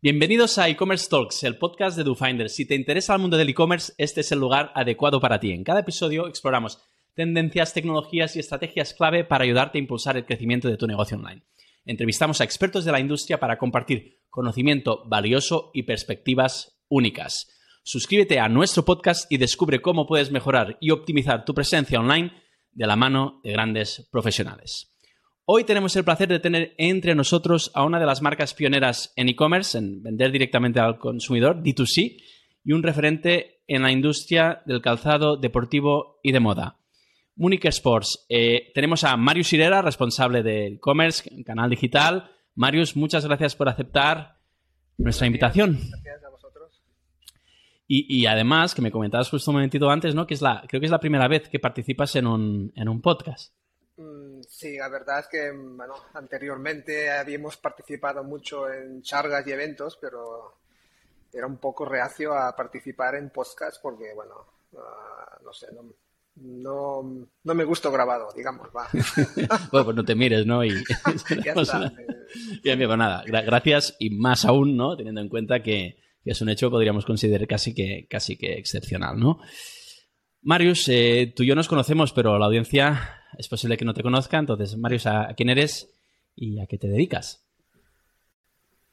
Bienvenidos a e-commerce Talks, el podcast de DoFinder. Si te interesa el mundo del e-commerce, este es el lugar adecuado para ti. En cada episodio exploramos tendencias, tecnologías y estrategias clave para ayudarte a impulsar el crecimiento de tu negocio online. Entrevistamos a expertos de la industria para compartir conocimiento valioso y perspectivas únicas. Suscríbete a nuestro podcast y descubre cómo puedes mejorar y optimizar tu presencia online de la mano de grandes profesionales. Hoy tenemos el placer de tener entre nosotros a una de las marcas pioneras en e-commerce, en vender directamente al consumidor, D2C, y un referente en la industria del calzado deportivo y de moda. Munich Sports. Eh, tenemos a Marius Irera, responsable de e-commerce, canal digital. Marius, muchas gracias por aceptar nuestra invitación. Gracias a vosotros. Y, además, que me comentabas justo un momentito antes, ¿no? Que es la, creo que es la primera vez que participas en un, en un podcast. Sí, la verdad es que bueno, anteriormente habíamos participado mucho en charlas y eventos, pero era un poco reacio a participar en podcast porque, bueno, ah, no sé, no, no, me gusto grabado, digamos, va. bueno, pues no te mires, ¿no? Y ya está. Bien, bien, pues nada, gracias y más aún, ¿no? Teniendo en cuenta que, es un hecho que podríamos considerar casi que, casi que excepcional, ¿no? Marius, eh, tú y yo nos conocemos, pero la audiencia es posible que no te conozca. Entonces, Marius, ¿a, quién eres y a qué te dedicas?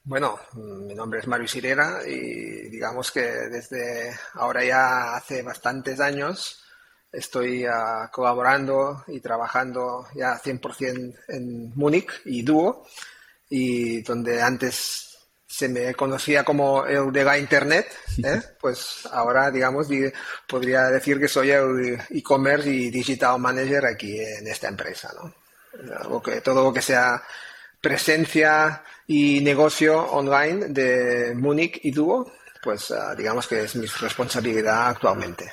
Bueno, mi nombre es Marius Irera y digamos que desde ahora ya hace bastantes años estoy uh, colaborando y trabajando ya 100% en Múnich y Duo, y donde antes se me conocía como la Internet, ¿eh? pues ahora, digamos, podría decir que soy el e-commerce y digital manager aquí en esta empresa, ¿no? Algo que, todo lo que sea presencia y negocio online de Múnich y Duo, pues ah, digamos que es mi responsabilidad actualmente.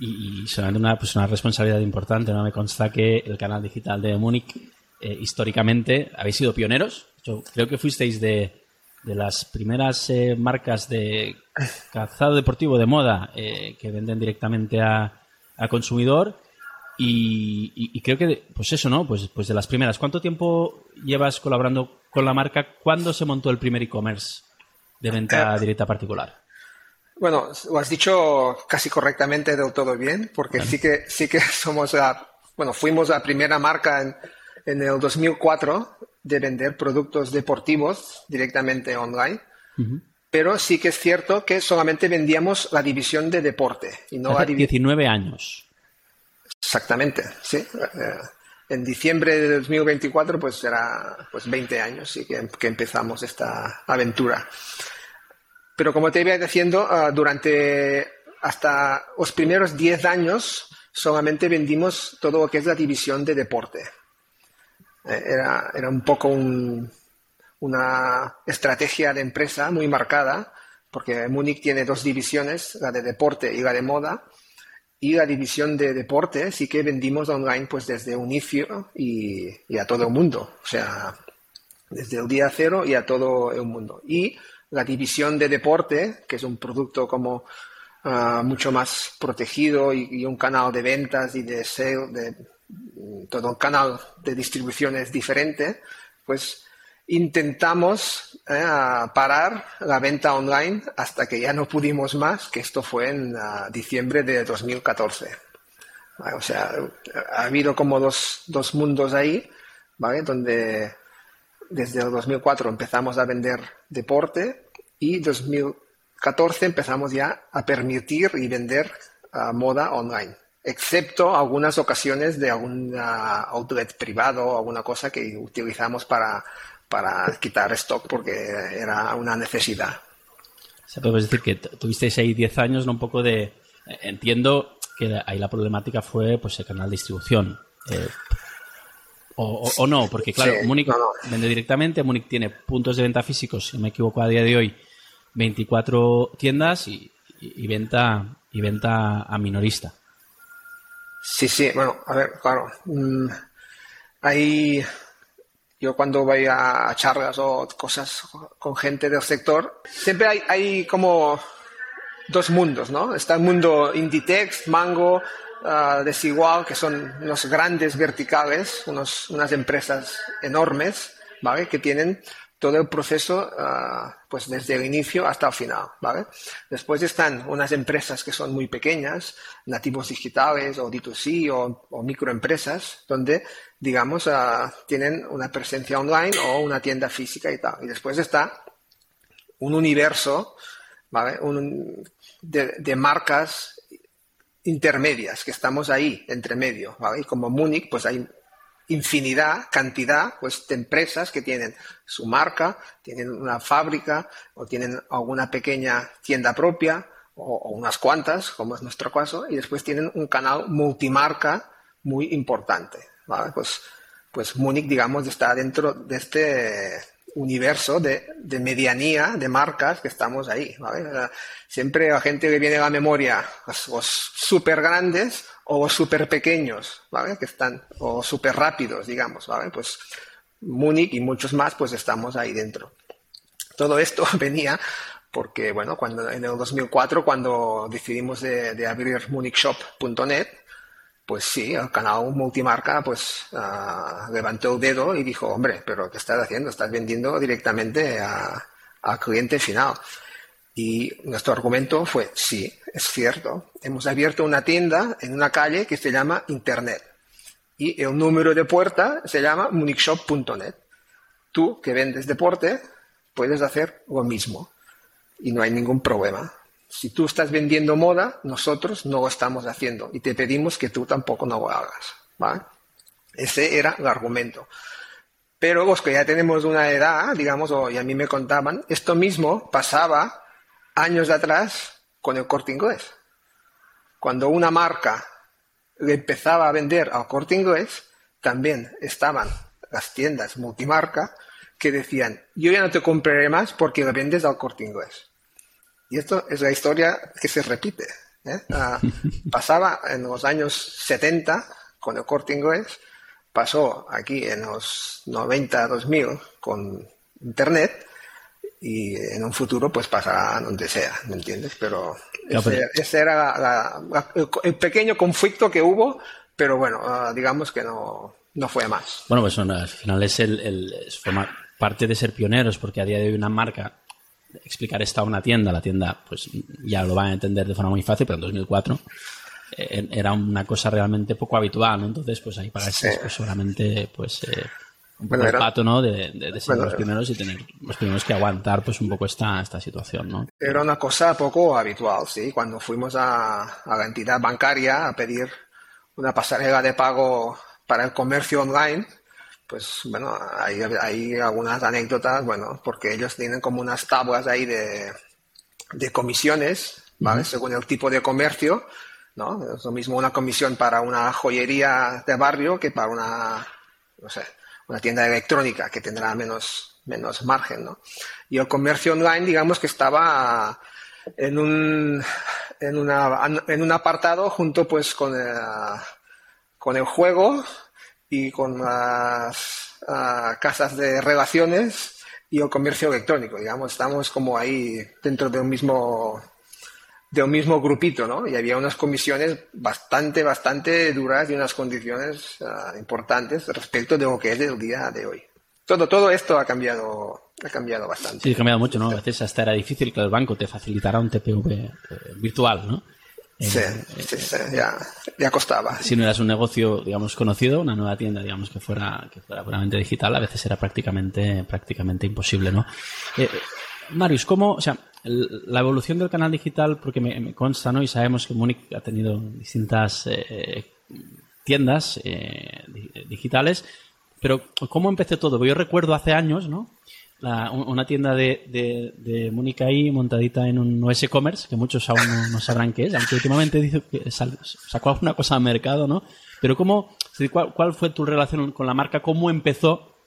Y, solamente una, pues una responsabilidad importante, ¿no? Me consta que el canal digital de Múnich, eh, históricamente, habéis sido pioneros. Yo creo que fuisteis de, de las primeras eh, marcas de calzado deportivo de moda eh, que venden directamente a, consumidor. Y, creo que pues eso no pues pues de las primeras. Cuánto tiempo llevas colaborando con la marca cuándo se montó el primer e-commerce de venta eh, directa particular bueno lo has dicho casi correctamente del todo bien porque sí que sí que somos la, bueno fuimos la primera marca en, en el 2004 de vender productos deportivos directamente online. Pero sí que es cierto que solamente vendíamos la división de deporte. Y no Hace 19 años. Exactamente, sí. Eh, en diciembre de 2024 pues será pues 20 años sí, que, empezamos esta aventura. Pero como te iba diciendo, ah, durante hasta los primeros 10 años solamente vendimos todo lo que es la división de deporte. Eh, era, era un poco una estrategia de empresa muy marcada, porque Múnich tiene dos divisiones, la de deporte y la de moda, y la división de deporte sí que vendimos online pues desde un inicio y, a todo el mundo, o sea, desde el día cero y a todo el mundo. Y la división de deporte, que es un producto como ah, mucho más protegido y, y, un canal de ventas y de sale, de todo un canal de distribución es diferente, pues intentamos eh, parar la venta online hasta que ya no pudimos más, que esto fue en ah, diciembre de 2014. O sea, ha habido como dos, dos mundos ahí, ¿vale? Donde desde el 2004 empezamos a vender deporte y 2014 empezamos ya a permitir y vender ah, moda online excepto algunas ocasiones de algún outlet privado o alguna cosa que utilizamos para, quitar stock porque era una necesidad. Se puede decir que tuvisteis ahí 10 años, ¿no? Un poco de... Entiendo que ahí la problemática fue pues el canal de distribución. Eh, o, no, porque claro, Múnich vende directamente, Múnich tiene puntos de venta físicos, si me equivoco a día de hoy, 24 tiendas y, y venta y venta a minorista. Sí, sí, bueno, a ver, claro. Mm, ahí yo cuando voy a charlas o cosas con gente del sector, siempre hay, hay como dos mundos, ¿no? Está el mundo Inditex, Mango, uh, Desigual, que son unos grandes verticales, unos, unas empresas enormes, ¿vale? Que tienen todo el proceso, ah, pues desde el inicio hasta el final, ¿vale? Después están unas empresas que son muy pequeñas, nativos digitales o D2C o, microempresas, donde, digamos, ah, tienen una presencia online o una tienda física y tal. Y después está un universo, ¿vale? de, de marcas intermedias, que estamos ahí, entre medio, ¿vale? Y como Múnich, pues hay infinidad, cantidad, pues de empresas que tienen su marca, tienen una fábrica o tienen alguna pequeña tienda propia o, unas cuantas, como es nuestro caso, y después tienen un canal multimarca muy importante. Pues, pues Múnich, digamos, está dentro de este universo de, medianía de marcas que estamos ahí. ¿vale? Siempre la gente que viene a la memoria, los, los súper grandes o súper pequeños, ¿vale? Que están, o súper rápidos, digamos, ¿vale? Pues Múnich y muchos más, pues estamos ahí dentro. Todo esto venía porque, bueno, cuando en el 2004, cuando decidimos de, abrir munichshop.net, pues sí, el canal multimarca pues uh, levantó el dedo y dijo, hombre, pero ¿qué estás haciendo? Estás vendiendo directamente al cliente final. Y nuestro argumento fue, sí, es cierto, hemos abierto una tienda en una calle que se llama Internet. Y el número de puerta se llama munichshop.net. Tú, que vendes deporte, puedes hacer lo mismo. Y no hay ningún problema. Si tú estás vendiendo moda, nosotros no lo estamos haciendo y te pedimos que tú tampoco no lo hagas. ¿vale? Ese era el argumento. Pero los que ya tenemos una edad, digamos, y a mí me contaban, esto mismo pasaba años atrás con el corte inglés. Cuando una marca le empezaba a vender al corte inglés, también estaban las tiendas multimarca que decían, yo ya no te compraré más porque le vendes al corte inglés. Y esto es la historia que se repite. ¿eh? Ah, pasaba en los años 70 con el corte inglés, pasó aquí en los 90, 2000 con Internet y en un futuro pues pasará donde sea, ¿me entiendes? Pero, ese, era el, pequeño conflicto que hubo, pero bueno, ah, digamos que no, no fue más. Bueno, pues al final es el, el parte de ser pioneros, porque a día de hoy una marca explicar esto a una tienda, la tienda pues ya lo van a entender de forma muy fácil, pero en 2004 eh, era una cosa realmente poco habitual, ¿no? Entonces, pues ahí para sí. pues, solamente pues eh, un poco el pato, ¿no? De, ser los primeros y tener los primeros que aguantar pues un poco esta, esta situación, ¿no? Era una cosa poco habitual, sí. Cuando fuimos a, a la entidad bancaria a pedir una pasarela de pago para el comercio online, pues bueno, hay, hay algunas anécdotas, bueno, porque ellos tienen como unas tablas ahí de, de comisiones, ¿vale? Según el tipo de comercio, ¿no? Es lo mismo una comisión para una joyería de barrio que para una, no sé, una tienda electrónica que tendrá menos, menos margen, ¿no? Y el comercio online, digamos que estaba en un, en, una, en un apartado junto pues con con el juego y con las casas de relaciones y el comercio electrónico, digamos, estamos como ahí dentro de un mismo de un mismo grupito, ¿no? Y había unas comisiones bastante, bastante duras y unas condiciones ah, importantes respecto de lo que es el día de hoy. Todo, todo esto ha cambiado, ha cambiado bastante. Sí, ha cambiado mucho, ¿no? A veces hasta era difícil que el banco te facilitara un TPV eh, virtual, ¿no? Sí, sí, sí, ya, ya costaba. Si no eras un negocio, digamos, conocido, una nueva tienda, digamos, que fuera, que fuera puramente digital, a veces era prácticamente, prácticamente imposible, ¿no? Eh, Marius, ¿cómo, o sea, la evolución del canal digital, porque me, consta, ¿no? Y sabemos que Múnich ha tenido distintas eh, tiendas eh, digitales, pero ¿cómo empecé todo? Yo recuerdo hace años, ¿no? una tienda de, de, de Múnich ahí montadita en un OS Commerce, que muchos aún no, sabrán qué es, aunque últimamente dice que sacó alguna cosa al mercado, ¿no? Pero ¿cómo, cuál, cuál fue tu relación con la marca? ¿Cómo empezó,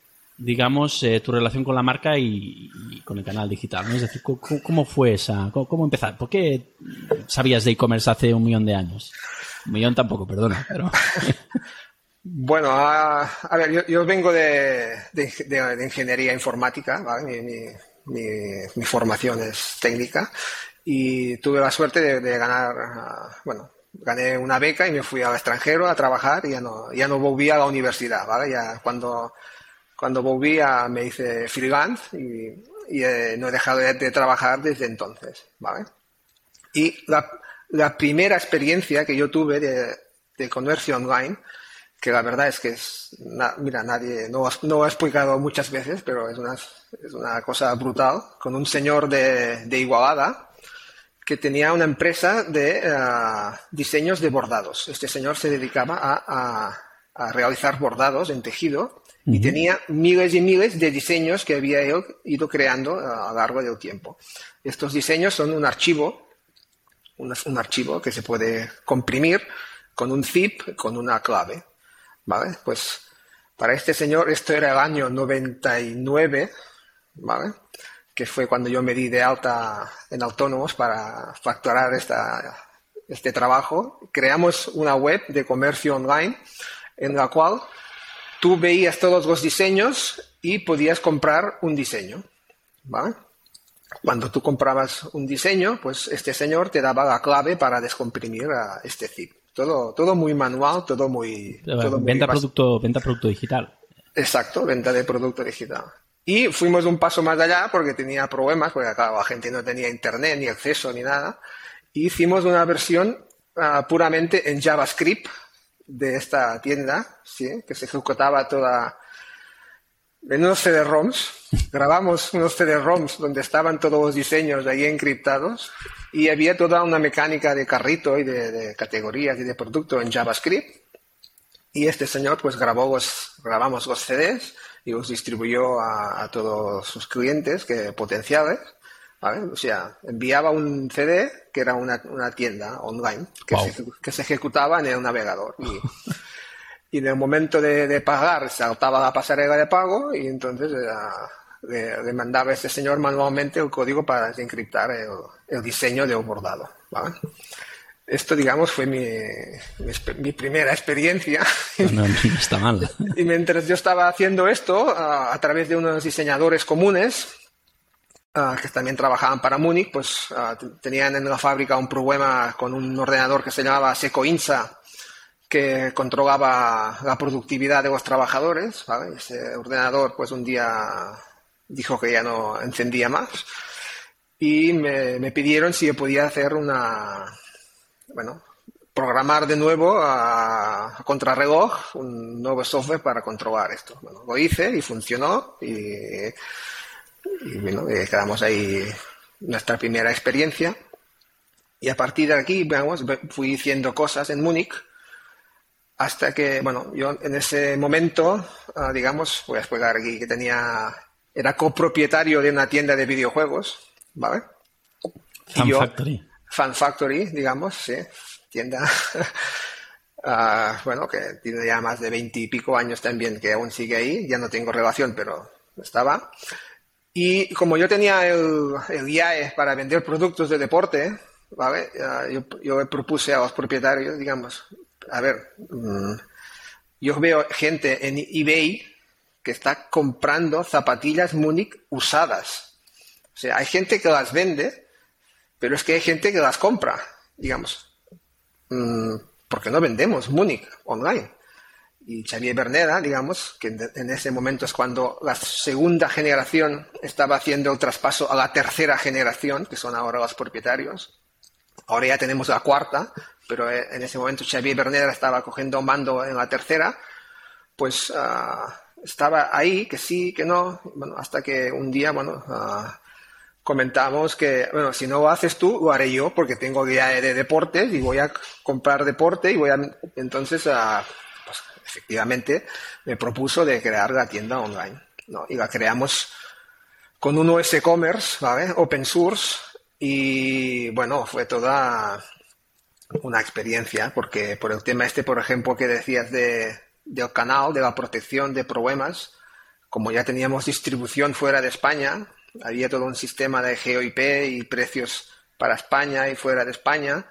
digamos, eh, tu relación con la marca y, con el canal digital? ¿no? Es decir, ¿cómo, fue esa? ¿Cómo, cómo empezar? ¿Por qué sabías de e-commerce hace un millón de años? Un millón tampoco, perdona, pero... Bueno, a, ver, yo, vengo de, ingeniería informática, mi, formación es técnica y tuve la suerte de, ganar, bueno, gané una beca y me fui al extranjero a trabajar y ya no, ya no volví a la universidad, ¿vale? Ya cuando, Cuando volví a, me hice freelance y, eh, no he dejado de, trabajar desde entonces, ¿vale? Y la, primera experiencia que yo tuve de, comercio online, que la verdad es que es, mira, nadie, no, no ha explicado muchas veces, pero es una, es una cosa brutal, con un señor de, de Igualada, que tenía una empresa de uh, diseños de bordados. Este señor se dedicaba a, a realizar bordados en tejido y tenía miles y miles de diseños que había ido creando a lo largo del tiempo. Estos diseños son un archivo, un, un archivo que se puede comprimir con un zip, con una clave. ¿Vale? Pues para este señor esto era el año 99, ¿vale? que fue cuando yo me di de alta en autónomos para facturar esta, este trabajo. Creamos una web de comercio online en la cual tú veías todos los diseños y podías comprar un diseño. ¿vale? Cuando tú comprabas un diseño, pues este señor te daba la clave para descomprimir a este zip. Todo, todo muy manual, todo muy... venta, producto, venta producto digital. Exacto, venta de producto digital. Y fuimos un paso más allá porque tenía problemas, porque claro, la gente no tenía internet ni acceso ni nada. Y hicimos una versión ah, puramente en JavaScript de esta tienda, ¿sí? que se ejecutaba toda en unos CD-ROMs. Grabamos unos CD-ROMs donde estaban todos los diseños ahí encriptados y había toda una mecánica de carrito y de, categorías y de producto en JavaScript. Y este señor pues grabó grabamos los CDs y los distribuyó a, todos sus clientes que potenciales. O sea, enviaba un CD que era una, tienda online que, se, que, se, ejecutaba en el navegador. Y, y en el momento de, pagar saltaba la pasarela de pago y entonces le, mandaba a este señor manualmente el código para desencriptar el, diseño de un bordado. Esto, digamos, fue mi, mi, primera experiencia. No, no, está mal. y mientras yo estaba haciendo esto, a, través de unos diseñadores comunes, que también trabajaban para Múnich, pues tenían en la fábrica un problema con un ordenador que se llamaba Secoinsa, que controlaba la productividad de los trabajadores. Ese ordenador, pues un día dijo que ya no encendía más y me, pidieron si yo podía hacer una, bueno, programar de nuevo a, contrarreloj un nuevo software para controlar esto. Bueno, lo hice y funcionó y, bueno, quedamos ahí nuestra primera experiencia. Y a partir de aquí, vamos, fui haciendo cosas en Múnich hasta que, bueno, yo en ese momento, ah, digamos, voy a explicar aquí que tenía, era copropietario de una tienda de videojuegos, ¿vale? Fan Factory. Fan Factory, digamos, sí, tienda, ah, bueno, que tiene ya más de veintipico años también, que aún sigue ahí, ya no tengo relación, pero estaba. Y como yo tenía el, el IAE para vender productos de deporte, ¿vale? Yo, yo propuse a los propietarios, digamos, a ver, mm, yo veo gente en eBay que está comprando zapatillas Múnich usadas. O sea, hay gente que las vende, pero es que hay gente que las compra, digamos. Mm, porque no vendemos Múnich online. Y Xavier Berneda, digamos, que en ese momento es cuando la segunda generación estaba haciendo el traspaso a la tercera generación, que son ahora los propietarios. Ahora ya tenemos la cuarta, pero eh, en ese momento Xavier Berneda estaba cogiendo mando en la tercera, pues ah, estaba ahí, que sí, que no, bueno, hasta que un día, bueno, ah, comentamos que, bueno, si no lo haces tú, lo haré yo, porque tengo guía de deportes y voy a comprar deporte y voy a, entonces, uh, pues, efectivamente, me propuso de crear la tienda online, ¿no? Y la creamos con un OS Commerce, ¿vale? Open source, y bueno, fue toda una experiencia, porque por el tema este, por ejemplo, que decías de, del canal, de la protección de problemas, como ya teníamos distribución fuera de España, había todo un sistema de GeoIP y precios para España y fuera de España,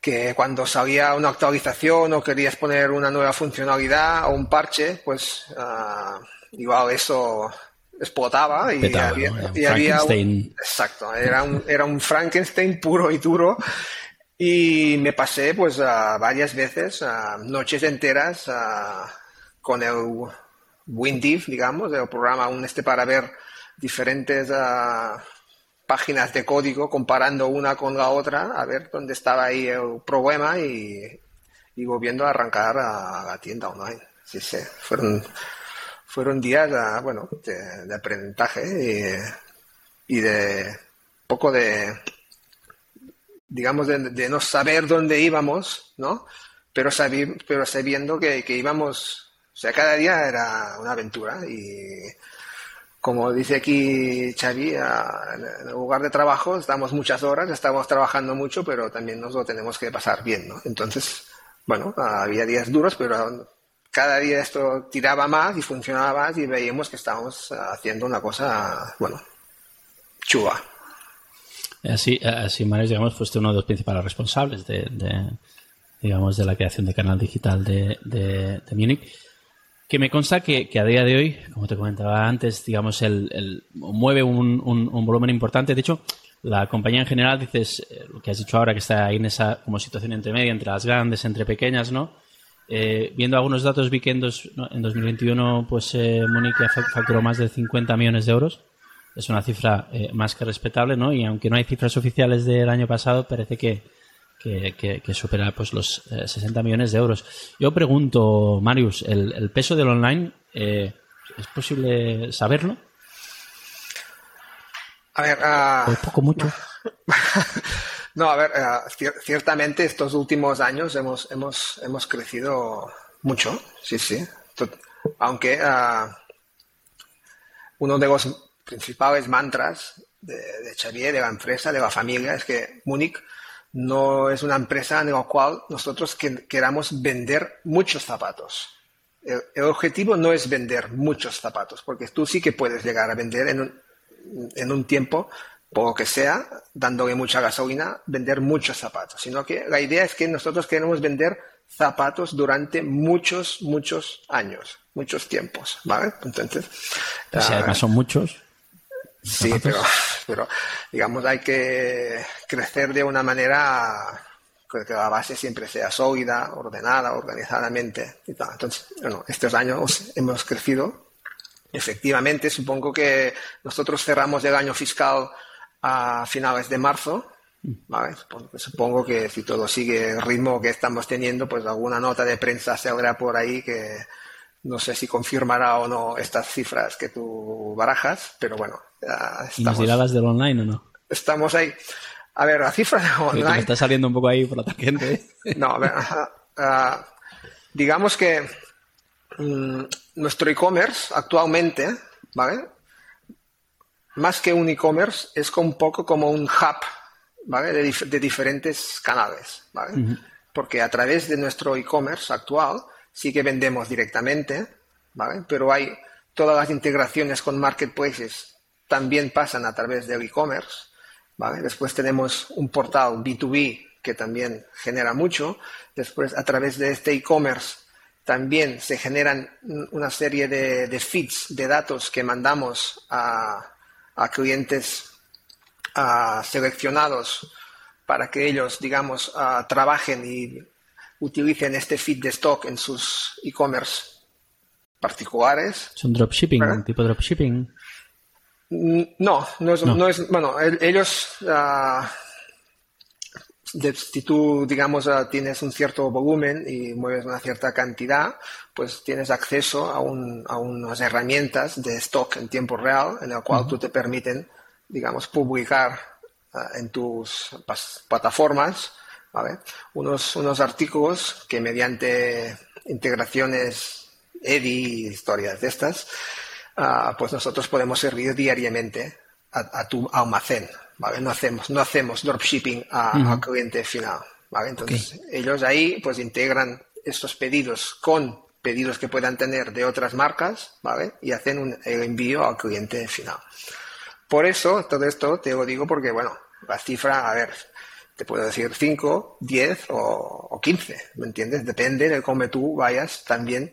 que cuando salía una actualización o querías poner una nueva funcionalidad o un parche, pues uh, igual eso explotaba y había, exacto, era un, era un Frankenstein puro y duro. Y me pasé pues varias veces, noches enteras con el WinDiv, digamos, el programa un este para ver diferentes ah, páginas de código comparando una con la otra, a ver dónde estaba ahí el problema y, y volviendo a arrancar a la tienda online. Sí, sí, fueron, fueron días, ah, bueno, de, aprendizaje y, de poco de, digamos, de, no saber dónde íbamos, ¿no? Pero, pero sabiendo que, que íbamos, o sea, cada día era una aventura y como dice aquí Xavi, en el lugar de trabajo estamos muchas horas, estamos trabajando mucho, pero también nos lo tenemos que pasar bien, ¿no? Entonces, bueno, había días duros, pero cada día esto tiraba más y funcionaba más y veíamos que estábamos haciendo una cosa, bueno, chua. Así, así Mario, digamos, fuiste uno de los principales responsables de, digamos, de la creación de canal digital de, de, de Múnich que me consta que, a día de hoy, como te comentaba antes, digamos, el, mueve un, volumen importante. De hecho, la compañía en general, dices, eh, lo que has dicho ahora, que está ahí en esa como situación entre media, entre las grandes, entre pequeñas, ¿no? Eh, viendo algunos datos, vi que en, 2021, pues, eh, facturó más de 50 millones de euros. Es una cifra eh, más que respetable, ¿no? Y aunque no hay cifras oficiales del año pasado, parece que, que, supera pues los 60 eh, millones de euros. Yo pregunto, Marius, ¿el, peso del online eh, es posible saberlo? A ver, uh, poco, mucho. no, a ver, uh, ciertamente estos últimos años hemos, hemos, hemos crecido mucho, sí, sí. Aunque uh, uno de los principales mantras de, de Xavier, de la empresa, de la familia, es que Múnich no es una empresa en la cual nosotros queramos vender muchos zapatos. El, objetivo no es vender muchos zapatos, porque tú sí que puedes llegar a vender en un, en un tiempo, por lo que sea, dándole mucha gasolina, vender muchos zapatos, sino que la idea es que nosotros queremos vender zapatos durante muchos, muchos años, muchos tiempos, ¿vale? Entonces... Si además son muchos. Sí, pero, pero digamos hay que crecer de una manera que la base siempre sea sólida, ordenada, organizadamente. Y tal. Entonces, bueno, estos años hemos crecido. Efectivamente, supongo que nosotros cerramos el año fiscal a finales de marzo. ¿vale? Supongo que si todo sigue el ritmo que estamos teniendo, pues alguna nota de prensa saldrá por ahí que, no sé si confirmará o no estas cifras que tú barajas, pero bueno. Estamos, ¿Y nos del online o no? Estamos ahí. A ver, la cifra de online. Me está saliendo un poco ahí por la tangente. no, a ver. digamos que mm, nuestro e-commerce actualmente, ¿vale? Más que un e-commerce, es un poco como un hub, ¿vale? De, diferentes canales, ¿vale? Porque a través de nuestro e-commerce actual, sí que vendemos directamente, ¿vale? Pero hay todas las integraciones con marketplaces también pasan a través del e-commerce, ¿vale? Después tenemos un portal B2B que también genera mucho. Después, a través de este e-commerce, también se generan una serie de, feeds de datos que mandamos a, clientes seleccionados para que ellos, digamos, trabajen y utilicen este feed de stock en sus e-commerce particulares. ¿Es un dropshipping, un tipo de dropshipping? Mm, no, no es, no. es bueno, ellos, uh, si tú, digamos, ah, tienes un cierto volumen y mueves una cierta cantidad, pues tienes acceso a, un, a unas herramientas de stock en tiempo real en el cual tú te permiten, digamos, publicar ah, en tus plataformas unos, unos artículos que mediante integraciones EDI y historias de estas, ah, pues nosotros podemos servir diariamente a, tu almacén, ¿vale? No hacemos, no hacemos dropshipping al cliente final, ¿vale? Entonces, ellos ahí pues integran estos pedidos con pedidos que puedan tener de otras marcas, ¿vale? Y hacen un, el envío al cliente final. Por eso, todo esto te lo digo porque, bueno, la cifra, a ver, te puedo decir 5, 10 o, 15, ¿me entiendes? Depende de cómo tú vayas también.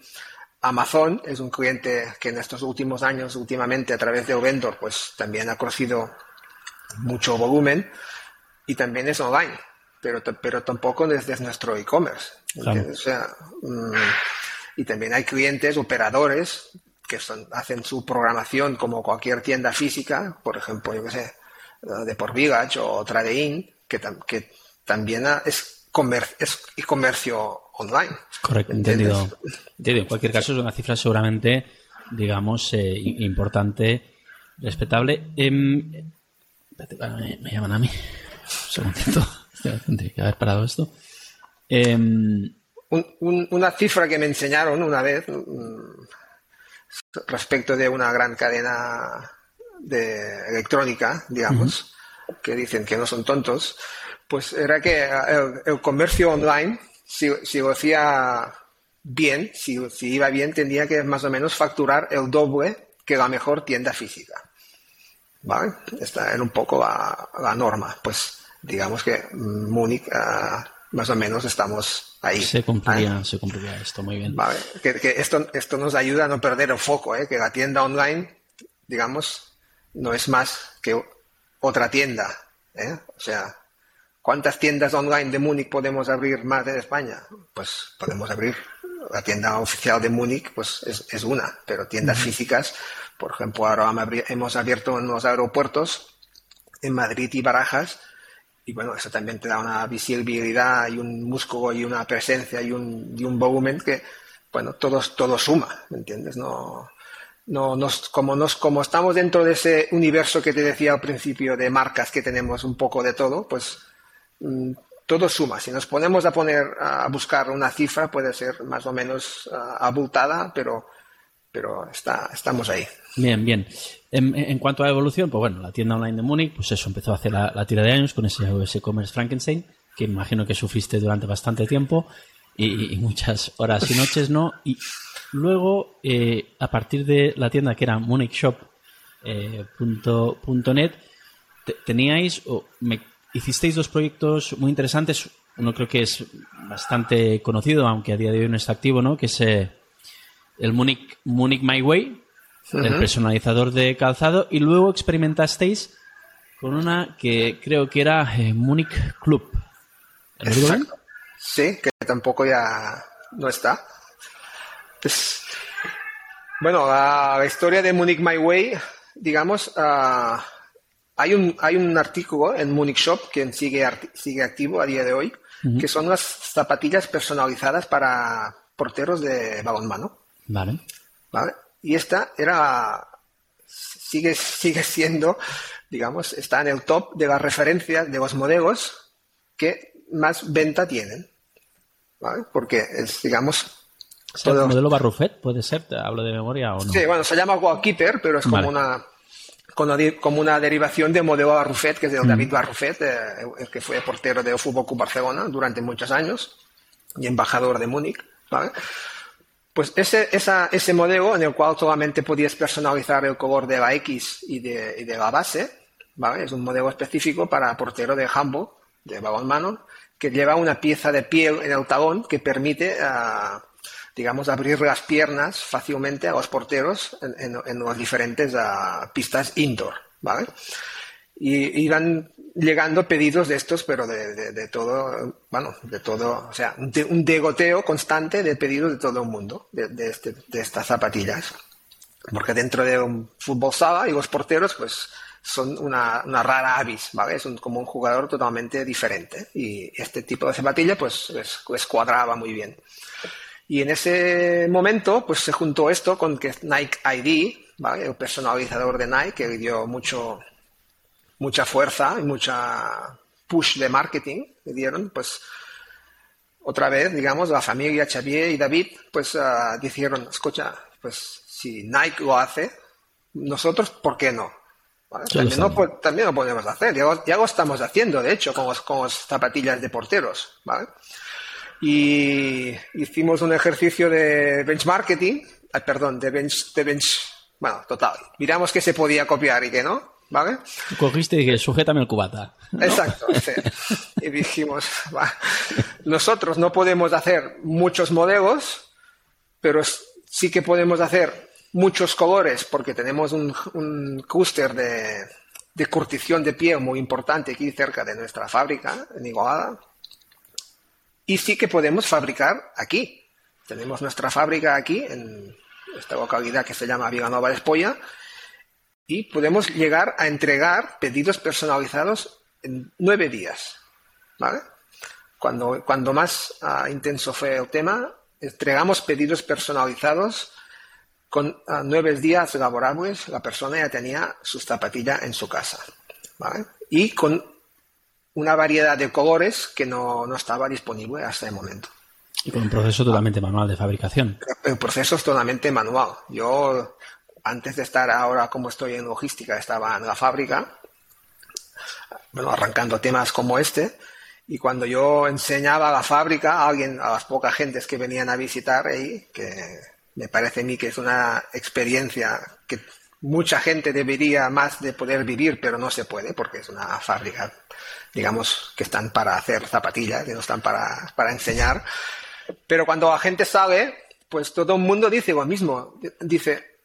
Amazon es un cliente que en estos últimos años, últimamente a través de Vendor, pues también ha crecido mucho volumen y también es online, pero, pero tampoco desde nuestro e-commerce. O sea, mm, y también hay clientes, operadores, que son, hacen su programación como cualquier tienda física, por ejemplo, yo qué sé, de por Vigach o Tradein, que, que también es, comercio, es comercio online. Correcto, entendido. En cualquier caso, es una cifra seguramente, digamos, eh, importante, respetable. Em, me, llaman a mí. Un segundito. Tendría que haber parado esto. Em, una cifra que me enseñaron una vez mm, respecto de una gran cadena de electrónica, digamos, que dicen que no son tontos, pues era que el, comercio online, si, si, lo hacía bien, si, si, iba bien, tendría que más o menos facturar el doble que la mejor tienda física. ¿Vale? Esta era un poco la, norma. Pues digamos que Múnich ah, más o menos estamos ahí. Se cumpliría, se cumpliría esto, muy bien. Vale. Que, que, esto, esto nos ayuda a no perder el foco, ¿eh? que la tienda online, digamos, no es más que otra tienda. ¿eh? O sea, ¿cuántas tiendas online de Múnich podemos abrir más en España? Pues podemos abrir la tienda oficial de Múnich, pues es, es una, pero tiendas físicas, por ejemplo, ahora hemos abierto en los aeropuertos en Madrid y Barajas, y bueno, eso también te da una visibilidad y un músculo y una presencia y un, y un volumen que, bueno, todo, todo suma, ¿me entiendes? No, no, nos, como, nos, como estamos dentro de ese universo que te decía al principio de marcas que tenemos un poco de todo, pues mm, todo suma. Si nos ponemos a poner a buscar una cifra, puede ser más o menos uh, abultada, pero, pero está, estamos ahí. Bien, bien. En, cuanto a evolución, pues bueno, la tienda online de Múnich, pues eso, empezó a hacer la, tira de años con ese, e-commerce Frankenstein, que imagino que sufriste durante bastante tiempo y, muchas horas y noches, ¿no? Y luego, eh, a partir de la tienda que era munichshop.net, eh, teníais, o me, hicisteis dos proyectos muy interesantes. Uno creo que es bastante conocido, aunque a día de hoy no está activo, ¿no? Que es eh, el Munich, Munich My Way, el personalizador de calzado, y luego experimentasteis con una que creo que era eh, Munich Club. Sí, que tampoco ya no está. bueno, la, historia de Munich My Way, digamos, ah, hay, un, hay un artículo en Munich Shop que sigue, sigue activo a día de hoy, que son las zapatillas personalizadas para porteros de balonmano. Vale. Vale. Y esta era, sigue, sigue siendo, digamos, está en el top de las referencias de los modelos que más venta tienen. ¿Vale? Porque es, digamos. ¿El modelo Barrufet puede ser? ¿Te hablo de memoria o no? Sí, bueno, se llama Wallkeeper, pero es como una como una derivación del modelo Barrufet, que es de mm. David Barrufet, eh, el que fue portero de Fútbol Club Barcelona durante muchos años y embajador de Múnich. ¿vale? Pues ese, esa, ese modelo en el cual solamente podías personalizar el color de la X y de, y de la base, ¿vale? Es un modelo específico para portero de handball, de balonmano, que lleva una pieza de piel en el talón que permite, uh, digamos, abrir las piernas fácilmente a los porteros en, en, en las diferentes uh, pistas indoor, ¿vale? Y iban llegando pedidos de estos, pero de, todo, bueno, de todo, o sea, un, degoteo constante de pedidos de todo el mundo, de, este, estas zapatillas. Porque dentro de un fútbol sala y los porteros, pues, son una, una rara avis, ¿vale? Es como un jugador totalmente diferente. Y este tipo de zapatilla, pues, les, cuadraba muy bien. Y en ese momento, pues se juntó esto con que Nike ID, ¿vale? El personalizador de Nike, que dio mucho, mucha fuerza y mucha push de marketing que dieron, pues otra vez, digamos, la familia Xavier y David, pues uh, dijeron, escucha, pues si Nike lo hace, nosotros, ¿por qué no? También, no también, lo podemos hacer, ya lo, estamos haciendo, de hecho, con, los, con las zapatillas de porteros, ¿vale? Y hicimos un ejercicio de benchmarking, perdón, de bench, de bench, bueno, total, miramos que se podía copiar y que no, ¿Vale? Cogiste y dije, sujétame el cubata. Exacto. Y dijimos, nosotros no podemos hacer muchos modelos, pero sí que podemos hacer muchos colores porque tenemos un, un de, curtición de piel muy importante aquí cerca de nuestra fábrica, en Igualada. Y sí que podemos fabricar aquí. Tenemos nuestra fábrica aquí en, esta localidad que se llama Vilanova de Espolla, y podemos llegar a entregar pedidos personalizados en nueve días. ¿vale? Cuando, cuando más uh, intenso fue el tema, entregamos pedidos personalizados con uh, nueve días laborables, la persona ya tenía sus zapatillas en su casa. ¿vale? Y con una variedad de colores que no, no estaba disponible hasta el momento. Y con un proceso totalmente manual de fabricación. El proceso es totalmente manual. Yo, antes de estar ahora como estoy en logística, estaba en la fábrica, bueno, arrancando temas como este, y cuando yo enseñaba a la fábrica a alguien, a las pocas gentes que venían a visitar ahí, que me parece a mí que es una experiencia que mucha gente debería más de poder vivir, pero no se puede porque es una fábrica, digamos, que están para hacer zapatillas, que no están para, para enseñar. Pero cuando la gente sale, pues todo el mundo dice lo mismo. Dice,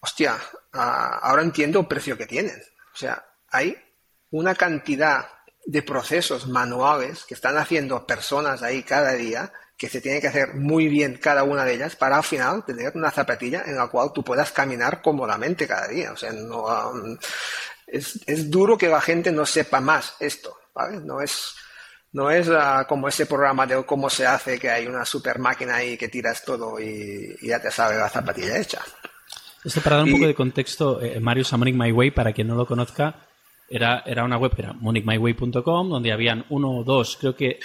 hostia, ahora entiendo el precio que tienen. O sea, hay una cantidad de procesos manuales que están haciendo personas ahí cada día que se tiene que hacer muy bien cada una de ellas para al final tener una zapatilla en la cual tú puedas caminar cómodamente cada día. O sea, no, um, es, es, duro que la gente no sepa más esto, ¿vale? No es, no es uh, como ese programa de cómo se hace, que hay una super máquina ahí que tiras todo y, y ya te sale la zapatilla hecha. Esto para dar un y, poco de contexto, eh, Mario Samonic My Way, para quien no lo conozca, era, era una web que era monicmyway.com, donde habían uno o dos, creo que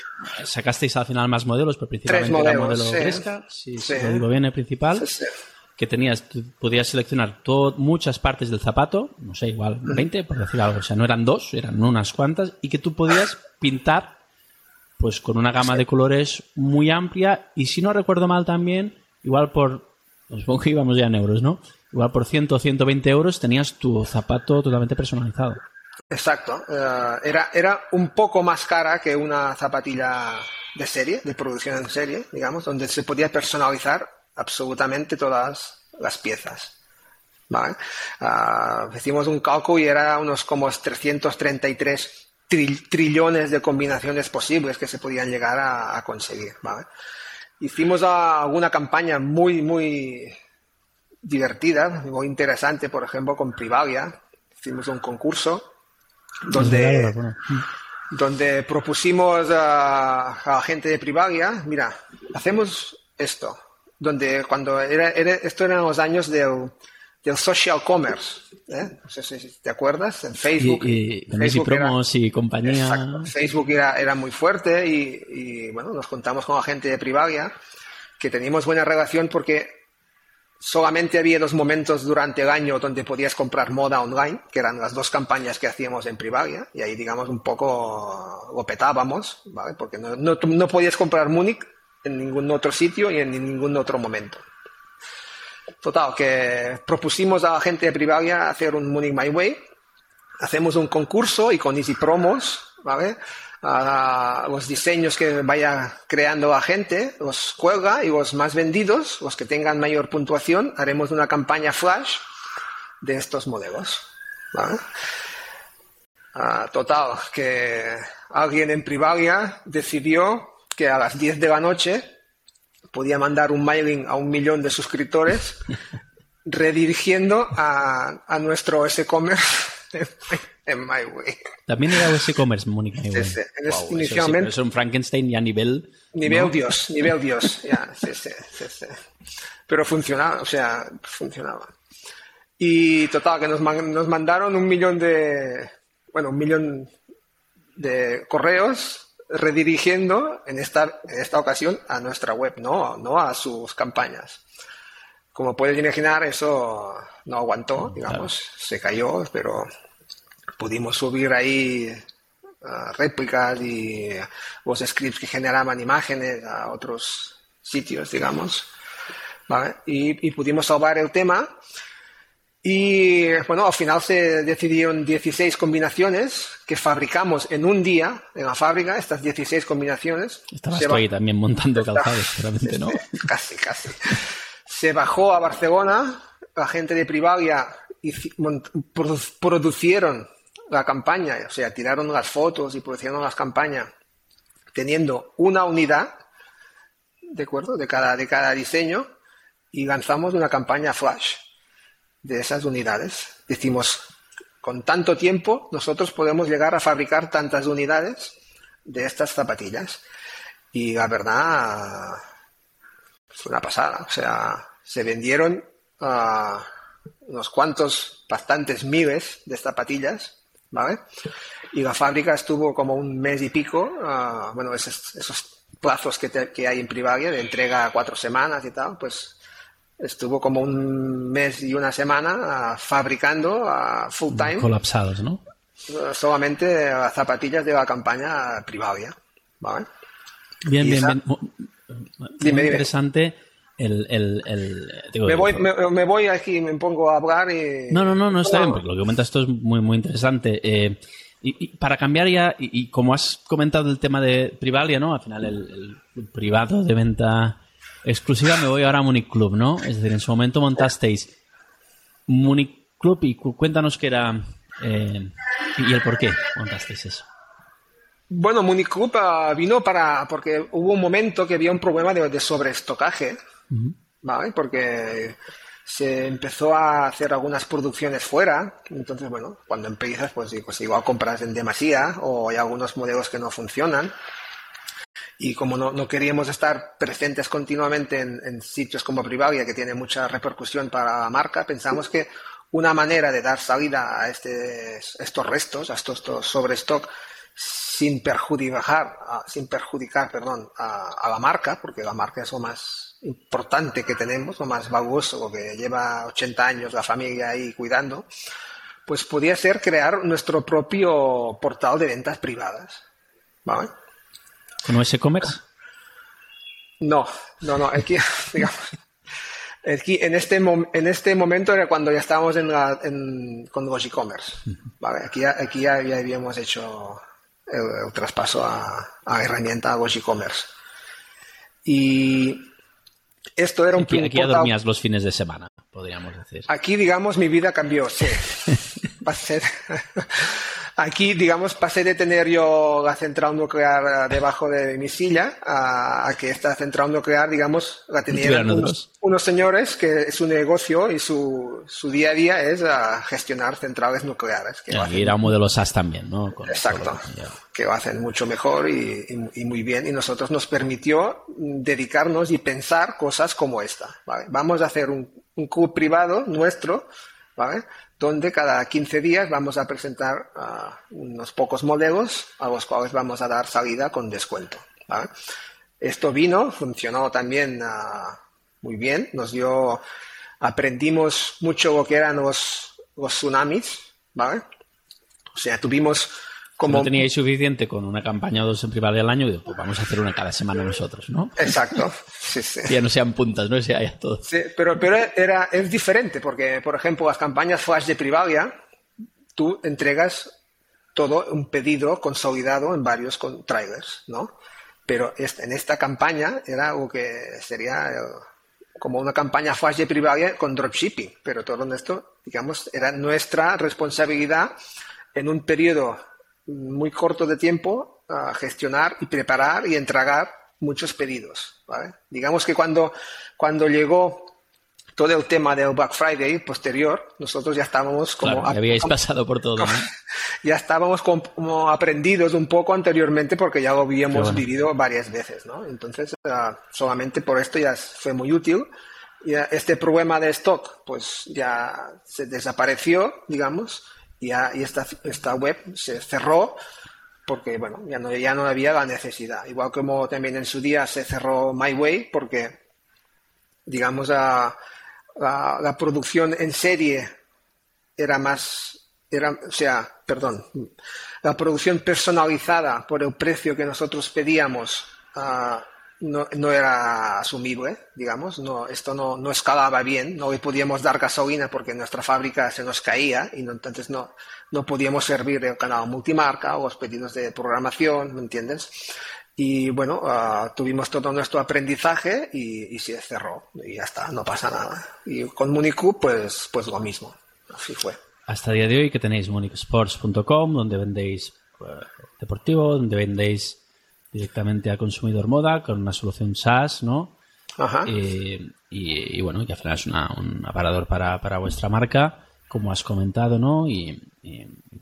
sacasteis al final más modelos, pero principalmente modelos, era el modelo sí. Fresca, si, Sí. si lo digo bien, el principal, Sí, que tenías, podías seleccionar to- muchas partes del zapato, no sé, igual 20, por decir algo, o sea, no eran dos, eran unas cuantas, y que tú podías pintar pues con una gama de colores muy amplia, y si no recuerdo mal también, igual por, supongo que íbamos ya en euros, ¿no? Igual por 100 o 120 euros tenías tu zapato totalmente personalizado. Exacto. Eh, era, era un poco más cara que una zapatilla de serie, de producción en serie, digamos, donde se podía personalizar absolutamente todas las piezas. ¿Vale? Ah, hicimos un cálculo y era unos como 333 tri- trillones de combinaciones posibles que se podían llegar a, conseguir. ¿vale? Hicimos alguna campaña muy, muy divertida, muy interesante, por ejemplo, con Privalia. Hicimos un concurso donde, donde propusimos a, gente de Privalia, mira, hacemos esto, donde cuando era, era- esto eran los años del, del social commerce, ¿eh? no sé si te acuerdas, en Facebook. Y, Facebook era- Promos y compañía. Exacto. Facebook era, era muy fuerte y, y, bueno, nos contamos con la gente de Privalia que teníamos buena relación porque solamente había dos momentos durante el año donde podías comprar moda online, que eran las dos campañas que hacíamos en Privalia, y ahí, digamos, un poco lo petábamos, ¿vale? Porque no, no, no podías comprar Múnich en ningún otro sitio y en ningún otro momento. Total, que propusimos a la gente de Privalia hacer un Munich My Way, hacemos un concurso y con Easy Promos, ¿vale? Ah, los diseños que vaya creando la gente, los cuelga y los más vendidos, los que tengan mayor puntuación, haremos una campaña flash de estos modelos. ¿vale? Ah, total, que alguien en Privalia decidió que a las 10 de la noche podía mandar un mailing a un millón de suscriptores redirigiendo a, a nuestro S-Commerce en MyWay. También era ese e-commerce, Mónica. Sí, sí. Es- Wow, eso sí, inicialmente- es un Frankenstein ya a nivel. Nivel ¿no? Dios, nivel Dios, ya, sí, sí, sí, sí. Pero funcionaba, o sea, funcionaba. Y total, que nos, man- nos mandaron un millón de, bueno, un millón de correos redirigiendo en esta, en esta ocasión a nuestra web, no, no a sus campañas. Como puedes imaginar, eso no aguantó, digamos, se cayó, pero pudimos subir ahí ah, réplicas y los scripts que generaban imágenes a otros sitios, digamos. ¿vale? Y, y pudimos salvar el tema. Y bueno, al final se decidieron 16 combinaciones que fabricamos en un día en la fábrica, estas 16 combinaciones. Estabas tú ahí también montando calzados, seguramente, ¿no? Casi, casi. Se bajó a Barcelona, la gente de Privalia producieron la campaña, o sea, tiraron las fotos y produjeron las campañas teniendo una unidad, ¿de acuerdo? De cada, de cada diseño. y lanzamos una campaña flash de esas unidades. Decimos, con tanto tiempo nosotros podemos llegar a fabricar tantas unidades de estas zapatillas. Y la verdad, es una pasada. O sea, se vendieron ah, unos cuantos, bastantes miles de zapatillas, ¿vale? Y la fábrica estuvo como un mes y pico, ah, bueno, esos, esos plazos que, que, hay en Privalia de entrega a cuatro semanas y tal, pues estuvo como un mes y una semana fabricando a full time. Colapsados, ¿no? Solamente zapatillas de la campaña Privalia, ¿vale? Bien, bien, bien. Muy interesante. El, el, el me, voy, me, voy aquí, me pongo a hablar y... No, no, no, no está bien, porque lo que comentas esto es muy, muy interesante. Eh, y, para cambiar ya, y, como has comentado el tema de Privalia, ¿no? Al final el, el privado de venta exclusiva me voy ahora a Munich Club, ¿no? Es decir, en su momento montasteis Munich Club y cuéntanos qué era eh, y el por qué montasteis eso. Bueno, Munich Club ah, vino para, porque hubo un momento que había un problema de, sobreestocaje, ¿vale? Porque se empezó a hacer algunas producciones fuera, entonces, bueno, cuando empiezas, pues, pues igual compras en demasía o hay algunos modelos que no funcionan. Y como no, no queríamos estar presentes continuamente en, sitios como Privalia, que tiene mucha repercusión para la marca, pensamos que una manera de dar salida a este, estos restos, a estos, estos sobrestock, sin perjudicar, sin perjudicar perdón, a, la marca, porque la marca es lo más importante que tenemos, lo más valioso, lo que lleva 80 años la familia ahí cuidando, pues podía ser crear nuestro propio portal de ventas privadas. ¿Vale? ¿Con ese commerce No, no, no. Aquí, digamos, aquí en, este en este momento era cuando ya estábamos en la, en, con los e-commerce. ¿vale? Aquí, aquí ya, habíamos hecho el, traspaso a, a, herramienta a los e-commerce. Y esto era un Aquí, aquí ya dormías los fines de semana, podríamos decir. Aquí, digamos, mi vida cambió, sí. Va a ser. Aquí, digamos, pasé de tener yo la central nuclear eh, debajo de mi silla a, que esta central nuclear, digamos, la tenían unos, señores que su negocio y su, su día a día es a eh, gestionar centrales nucleares. Que y era un modelo SAS también, ¿no? exacto, que lo hacen mucho mejor y, muy bien y nosotros nos permitió dedicarnos y pensar cosas como esta. Vamos a hacer un, un club privado nuestro, ¿vale? Donde cada 15 días vamos a presentar ah, unos pocos modelos a los cuales vamos a dar salida con descuento. Esto vino, funcionó también ah, muy bien, nos dio, aprendimos mucho lo que eran los, los tsunamis, ¿vale? O sea, tuvimos como... no teníais suficiente con una campaña o dos en privada al año, pues vamos a hacer una cada semana nosotros, ¿no? Exacto. Sí, sí. ya no sean puntas, ¿no? Sea ya todo. Sí, pero, pero era, es diferente, porque, por ejemplo, las campañas flash de Privalia, tú entregas todo un pedido consolidado en varios trailers, ¿no? Pero en esta campaña era algo que sería como una campaña flash de Privalia con dropshipping, pero todo esto, digamos, era nuestra responsabilidad en un periodo muy corto de tiempo a gestionar y preparar y entregar muchos pedidos. Digamos que cuando, cuando llegó todo el tema del Black Friday posterior, nosotros ya estábamos como... habíais pasado por todo, Ya estábamos como, aprendidos un poco anteriormente porque ya lo habíamos vivido varias veces, ¿no? Entonces, ah, solamente por esto ya fue muy útil. Y este problema de stock, pues ya se desapareció, digamos, y, esta, esta web se cerró porque bueno, ya no, ya no había la necesidad. Igual como también en su día se cerró My Way porque, digamos, la, la, producción en serie era más, era, o sea, perdón, la producción personalizada por el precio que nosotros pedíamos uh, no, no, era asumible, digamos, no, esto no, no, escalaba bien, no le podíamos dar gasolina porque nuestra fábrica se nos caía y entonces no, no podíamos servir el canal multimarca o los pedidos de programación, ¿me entiendes? Y bueno, uh, tuvimos todo nuestro aprendizaje y, y, se cerró y ya está, no pasa nada. Y con Municu, pues, pues lo mismo, así fue. Hasta el día de hoy que tenéis municusports.com, donde vendéis pues, deportivo, donde vendéis directamente al consumidor moda con una solución SaaS, ¿no? Ajá. Eh, y, bueno, que al final es un aparador para, para vuestra marca, como has comentado, ¿no? Y,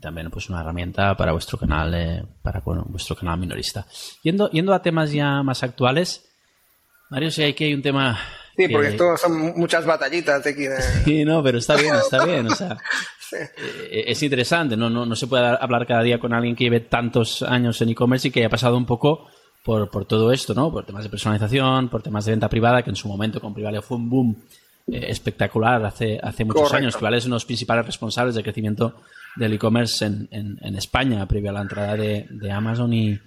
también pues una herramienta para vuestro canal, eh, para vuestro canal minorista. Yendo, yendo a temas ya más actuales, Mario, si hay que hay un tema Sí, porque esto son muchas batallitas de aquí. Sí, no, pero está bien, está bien. O sea, eh, es interesante, ¿no? ¿no? No se puede hablar cada día con alguien que lleve tantos años en e-commerce y que haya pasado un poco por, por, todo esto, ¿no? Por temas de personalización, por temas de venta privada, que en su momento con Privalia fue un boom eh, espectacular hace, hace muchos años. Privalia es uno de los principales responsables del crecimiento del e-commerce en, en, en, España, previo a la entrada de, de Amazon y,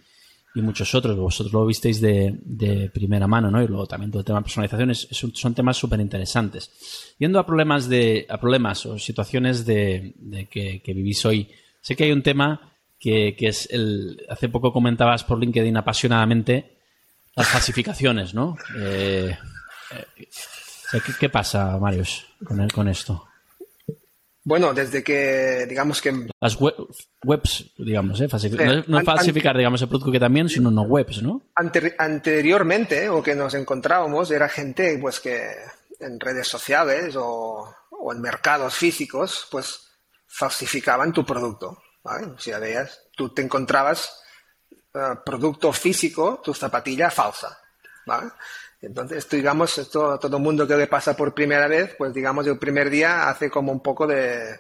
y muchos otros. Vosotros lo visteis de, de, primera mano, ¿no? Y luego también todo el tema de personalización son temas súper interesantes. Yendo a problemas de, a problemas o situaciones de, de que, vivís hoy, sé que hay un tema que, que, es el, hace poco comentabas por LinkedIn apasionadamente las falsificaciones, ¿no? Eh, eh, ¿qué, ¿qué, pasa, Marius, con, con esto? Bueno, desde que, digamos que... Las webs, digamos, ¿eh? no, falsificar, digamos, el producto que también, sino no webs, ¿no? anteriormente, o que nos encontrábamos, era gente, pues, que en redes sociales o, o en mercados físicos, pues, falsificaban tu producto, ¿vale? O sea, veías, tú te encontrabas uh, producto físico, tu zapatilla falsa, ¿vale? Entonces, digamos, esto, todo el mundo que le pasa por primera vez, pues digamos, el primer día hace como un poco de,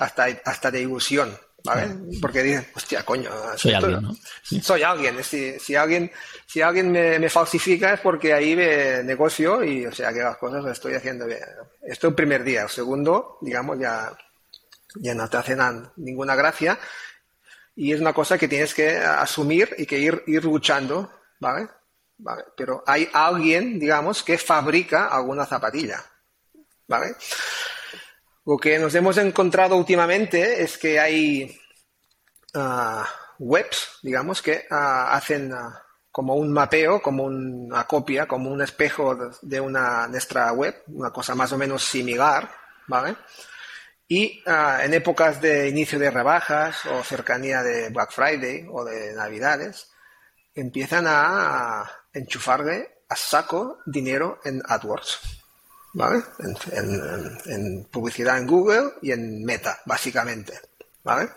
hasta, hasta de ilusión, ¿vale? Porque dice, hostia, coño, soy alguien, ¿no? Soy alguien, si, si alguien, si alguien me, me, falsifica es porque ahí me negocio y, o sea, que las cosas las estoy haciendo bien. Esto el primer día. El segundo, digamos, ya, ya no te hace ninguna gracia y es una cosa que tienes que asumir y que ir, ir luchando, ¿vale? Pero hay alguien, digamos, que fabrica alguna zapatilla, ¿vale? Lo que nos hemos encontrado últimamente es que hay uh, webs, digamos, que uh, hacen uh, como un mapeo, como una copia, como un espejo de una nuestra web, una cosa más o menos similar, ¿vale? Y en épocas de inicio de rebajas o cercanía de Black Friday o de Navidades, empiezan a, enchufarle a saco dinero en AdWords, ¿vale? En, publicidad en Google y en Meta, básicamente, ¿vale?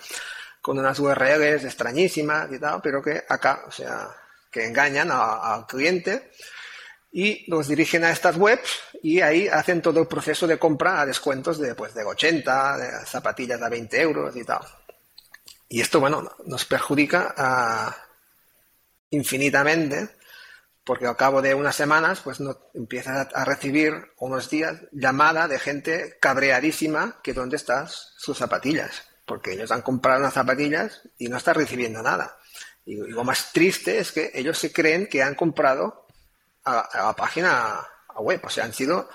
Con unas URLs extrañísimas y tal, pero que acá, o sea, que engañan al cliente y los dirigen a estas webs y ahí hacen todo el proceso de compra a descuentos de, pues, de 80, de zapatillas a 20 euros y tal. Y esto, bueno, nos perjudica a, infinitamente porque al cabo de unas semanas, pues no, empiezas a recibir unos días llamada de gente cabreadísima que dónde estás sus zapatillas, porque ellos han comprado unas zapatillas y no están recibiendo nada. Y, lo más triste es que ellos se creen que han comprado a, la página web, o sea, han sido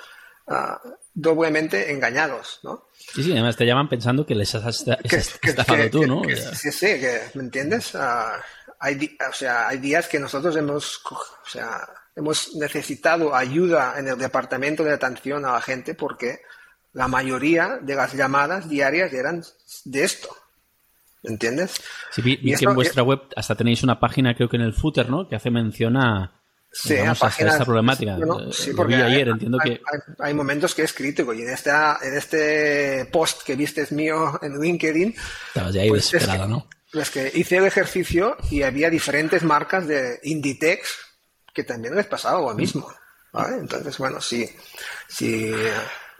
uh, doblemente engañados, ¿no? Sí, sí, además te llaman pensando que les has, estafado tú, ¿no? sí, sí, que, ¿me entiendes? Uh, hay, o sea, hay días que nosotros hemos, o sea, hemos necesitado ayuda en el departamento de atención a la gente porque la mayoría de las llamadas diarias eran de esto. ¿Entiendes? Sí, vi, que en vuestra web hasta tenéis una página, creo que en el footer, ¿no? Que hace mención a, sí, esta problemática. sí, porque ayer, entiendo que... Hay, momentos que es crítico y en, esta, en este post que viste mío en LinkedIn... Estabas ya ahí pues desesperado, ¿no? Pues que hice el ejercicio y había diferentes marcas de Inditex que también les pasaba lo mismo. Entonces, bueno, si, si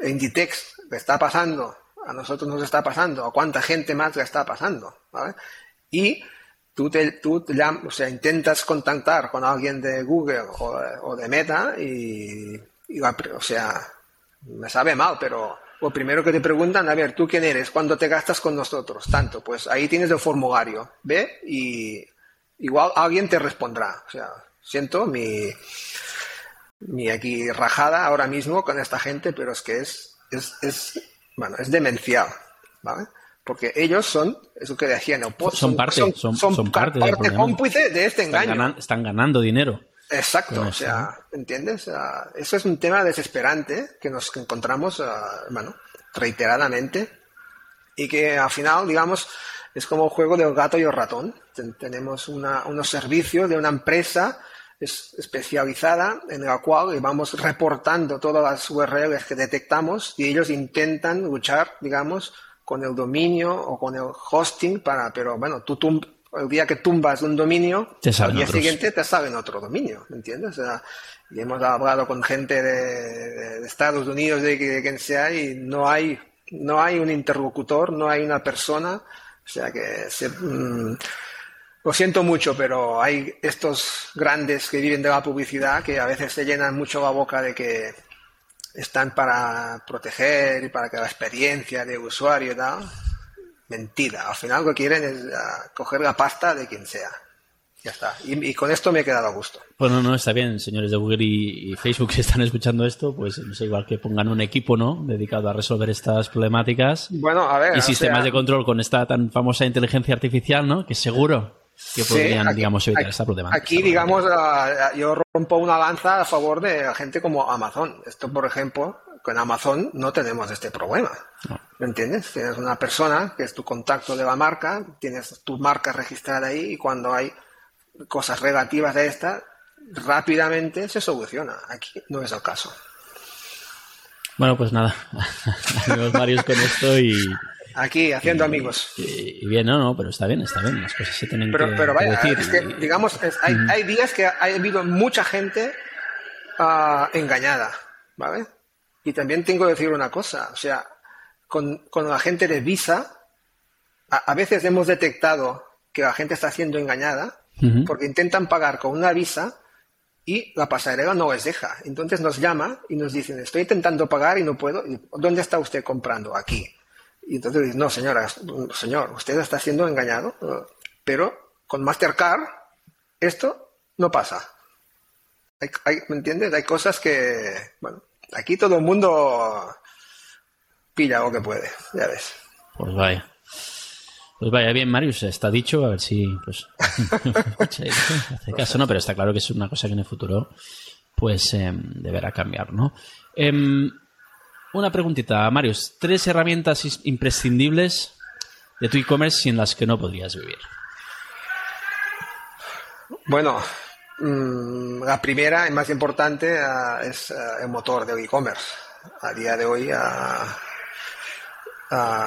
Inditex le está pasando, a nosotros nos está pasando, a cuánta gente más le está pasando. Y tú, te, tú o sea, intentas contactar con alguien de Google o, de Meta y, o sea, me sabe mal, pero lo primero que te preguntan, a ver, ¿tú quién eres? ¿Cuándo te gastas con nosotros? Tanto, pues ahí tienes el formulario, ¿ve? Y igual alguien te respondrá. O sea, siento mi, mi aquí rajada ahora mismo con esta gente, pero es que es, es, es bueno, es demencial, ¿vale? Porque ellos son, eso que decían, son, son parte, son, son, parte, cómplice de este engaño. están ganando dinero. Exacto, o sea, ¿entiendes? eso es un tema desesperante que nos encontramos, bueno, reiteradamente y que al final, digamos, es como el juego del gato y el ratón. tenemos unos servicios de una empresa es especializada en la cual vamos reportando todas las URLs que detectamos y ellos intentan luchar, digamos, con el dominio o con el hosting para, pero bueno, tú, el día que tumbas un dominio, al día siguiente te sale en otro dominio, ¿me entiendes? O sea, y hemos hablado con gente de, Estados Unidos, de, quien sea, y no hay, no hay un interlocutor, no hay una persona, o sea que mm, lo siento mucho, pero hay estos grandes que viven de la publicidad que a veces se llenan mucho la boca de que están para proteger y para que la experiencia de usuario y tal. Mentira. Al final lo que quieren es ah, coger la pasta de quien sea. Ya está. Y, con esto me he quedado a gusto. Bueno, no, está bien, señores de Google y, Facebook, si están escuchando esto, pues no sé, igual que pongan un equipo, ¿no? Dedicado a resolver estas problemáticas. Bueno, a ver. Y sistemas de control con esta tan famosa inteligencia artificial, ¿no? Que seguro que podrían, digamos, evitar esta problemática. Aquí, digamos, ah, yo rompo una lanza a favor de gente como Amazon. Esto, por ejemplo, con Amazon no tenemos este problema. ¿Me entiendes? Tienes una persona que es tu contacto de la marca, tienes tu marca registrada ahí y cuando hay cosas relativas a esta, rápidamente se soluciona. Aquí no es el caso. Bueno, pues nada, amigos varios con esto y... Aquí, haciendo amigos. Y, bien, no, no, pero está bien, está bien, las cosas se tienen pero, que, pero vaya, decir. Es que, digamos, hay, hay, días que ha habido mucha gente uh, engañada, ¿vale? Y también tengo que decir una cosa, o sea, con, con la gente de Visa, a, a veces hemos detectado que la gente está siendo engañada porque intentan pagar con una visa y la pasarela no les deja. Entonces nos llama y nos dicen, estoy intentando pagar y no puedo. ¿Dónde está usted comprando? Aquí. Y entonces dicen, no, señora, señor, usted está siendo engañado, pero con Mastercard esto no pasa. ¿Me entiendes? Hay cosas que, bueno, aquí todo el mundo pilla lo que puede, ya ves. Pues vaya. Pues vaya bien, Marius, está dicho, a ver si pues hace caso, ¿no? Pero está claro que es una cosa que en el futuro pues em, deberá cambiar, ¿no? Em, una preguntita, Marius, tres herramientas imprescindibles de tu e-commerce sin las que no podrías vivir. Bueno, mm, la primera y más importante ah, es ah, el motor de e-commerce. A día de hoy ah,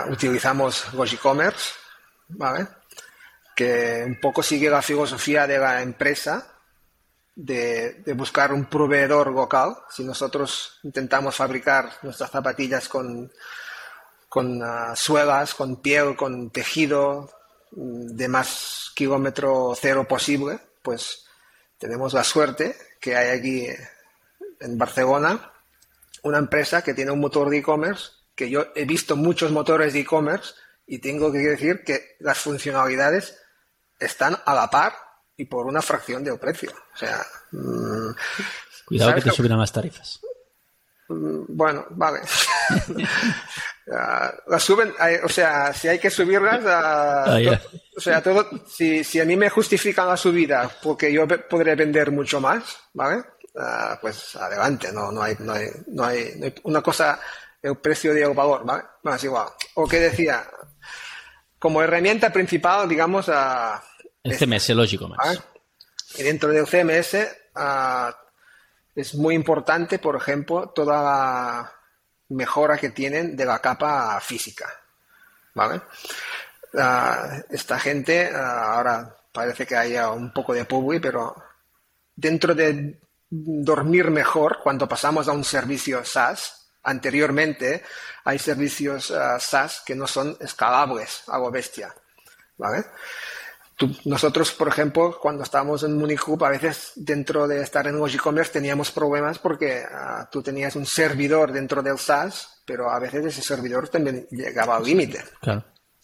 utilizamos e-commerce ¿vale? Que un poco sigue la filosofía de la empresa de, buscar un proveedor local. Si nosotros intentamos fabricar nuestras zapatillas con, con suelas, con piel, con tejido mm, de más kilómetro cero posible, pues tenemos la suerte que hay aquí en Barcelona una empresa que tiene un motor de e-commerce, que yo he visto muchos motores de e-commerce y tengo que decir que las funcionalidades están a la par y por una fracción del precio. O sea, mm, cuidado que te subirán las tarifas. Mm, bueno, vale. las suben, o sea, si hay que subirlas, ah, o sea, todo, si, si, a mí me justifican la subida porque yo podré vender mucho más, ¿vale? Ah, pues adelante, no, no, hay, no, hay, no, hay, una cosa, el precio de el valor, ¿vale? Más igual. O que decía, como herramienta principal, digamos, a... El CMS, lógico más. Y dentro del CMS es muy importante, por ejemplo, toda la mejora que tienen de la capa física. ¿Vale? esta gente, ahora parece que haya un poco de publi, pero dentro de dormir mejor, cuando pasamos a un servicio SaaS, Anteriormente hay servicios uh, SaaS que no son escalables, algo bestia. ¿vale? Nosotros, por ejemplo, cuando estábamos en Munich a veces dentro de estar en los e-commerce teníamos problemas porque uh, tú tenías un servidor dentro del SaaS, pero a veces ese servidor también llegaba al límite.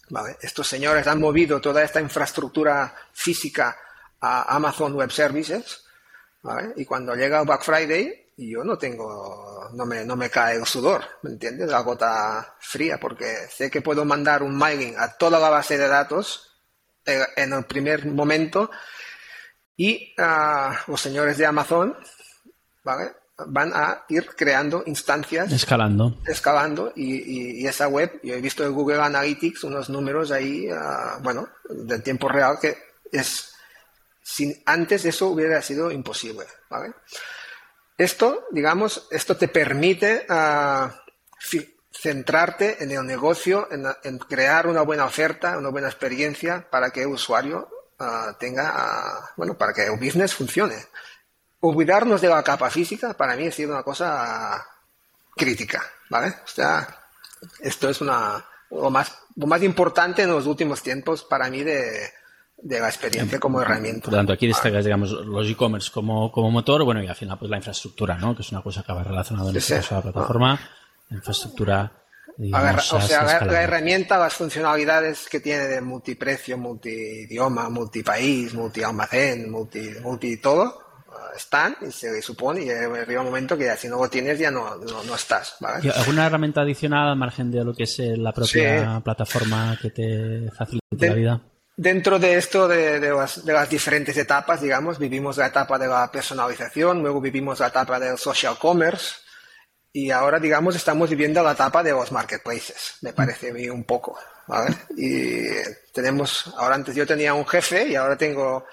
¿vale? Estos señores han movido toda esta infraestructura física a Amazon Web Services ¿vale? y cuando llega el Black Friday yo no tengo, no me, no me cae el sudor, ¿me entiendes? La gota fría, porque sé que puedo mandar un mailing a toda la base de datos en el primer momento y ah, los señores de Amazon, ¿vale? Van a ir creando instancias. Escalando. Escalando y, y, esa web, yo he visto en Google Analytics unos números ahí, ah, bueno, de tiempo real que es Sin, antes eso hubiera sido imposible. Esto, digamos, esto te permite ah, centrarte en el negocio, en, crear una buena oferta, una buena experiencia para que el usuario ah, tenga, ah, bueno, para que el business funcione. Olvidarnos de la capa física para mí ha sido una cosa crítica, ¿vale? O sea, esto es una, lo más, lo más importante en los últimos tiempos para mí de, la experiencia como herramienta. Por lo tanto, aquí destacas, digamos, los e-commerce como, como motor, bueno, y al final, pues la infraestructura, ¿no? Que es una cosa que va relacionada en este la plataforma, infraestructura. Digamos, o sea, la, herramienta, las funcionalidades que tiene de multiprecio, multidioma, multipaís, multi-almacén, multi, multi todo, están y se supone y arriba un momento que si no lo tienes ya no, no, estás. ¿vale? ¿Alguna herramienta adicional al margen de lo que es eh, la propia plataforma que te facilite la vida? Dentro de esto, de, de, las, de, las, diferentes etapas, digamos, vivimos la etapa de la personalización, luego vivimos la etapa del social commerce y ahora, digamos, estamos viviendo la etapa de los marketplaces, me parece a mí un poco. ¿vale? Y tenemos, ahora antes yo tenía un jefe y ahora tengo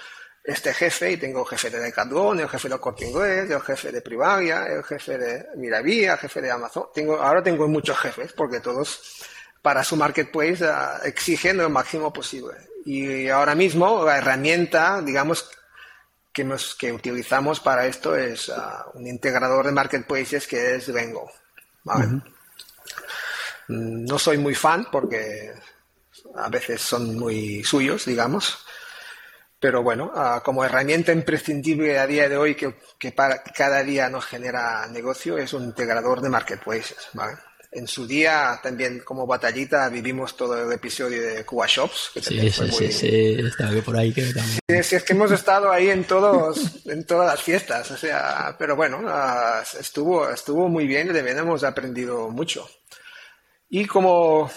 este jefe y tengo jefe de Decathlon, el jefe de Corte Inglés, el jefe de Privalia, el jefe de Miravía, el jefe de Amazon. Tengo, ahora tengo muchos jefes porque todos para su marketplace uh, exigen lo máximo posible. Y ahora mismo la herramienta, digamos, que, nos, que utilizamos para esto es ah, un integrador de marketplaces que es Vengo. Mm, no soy muy fan porque a veces son muy suyos, digamos, pero bueno, ah, como herramienta imprescindible a día de hoy que, para, cada día nos genera negocio es un integrador de marketplaces. En su día también como batallita vivimos todo el episodio de Cuba Shops. Que sí, sí, sí, sí, estaba por ahí. Que también... sí, es que hemos estado ahí en todos, en todas las fiestas, o sea, pero bueno, ah, estuvo, estuvo muy bien y también hemos aprendido mucho. Y como,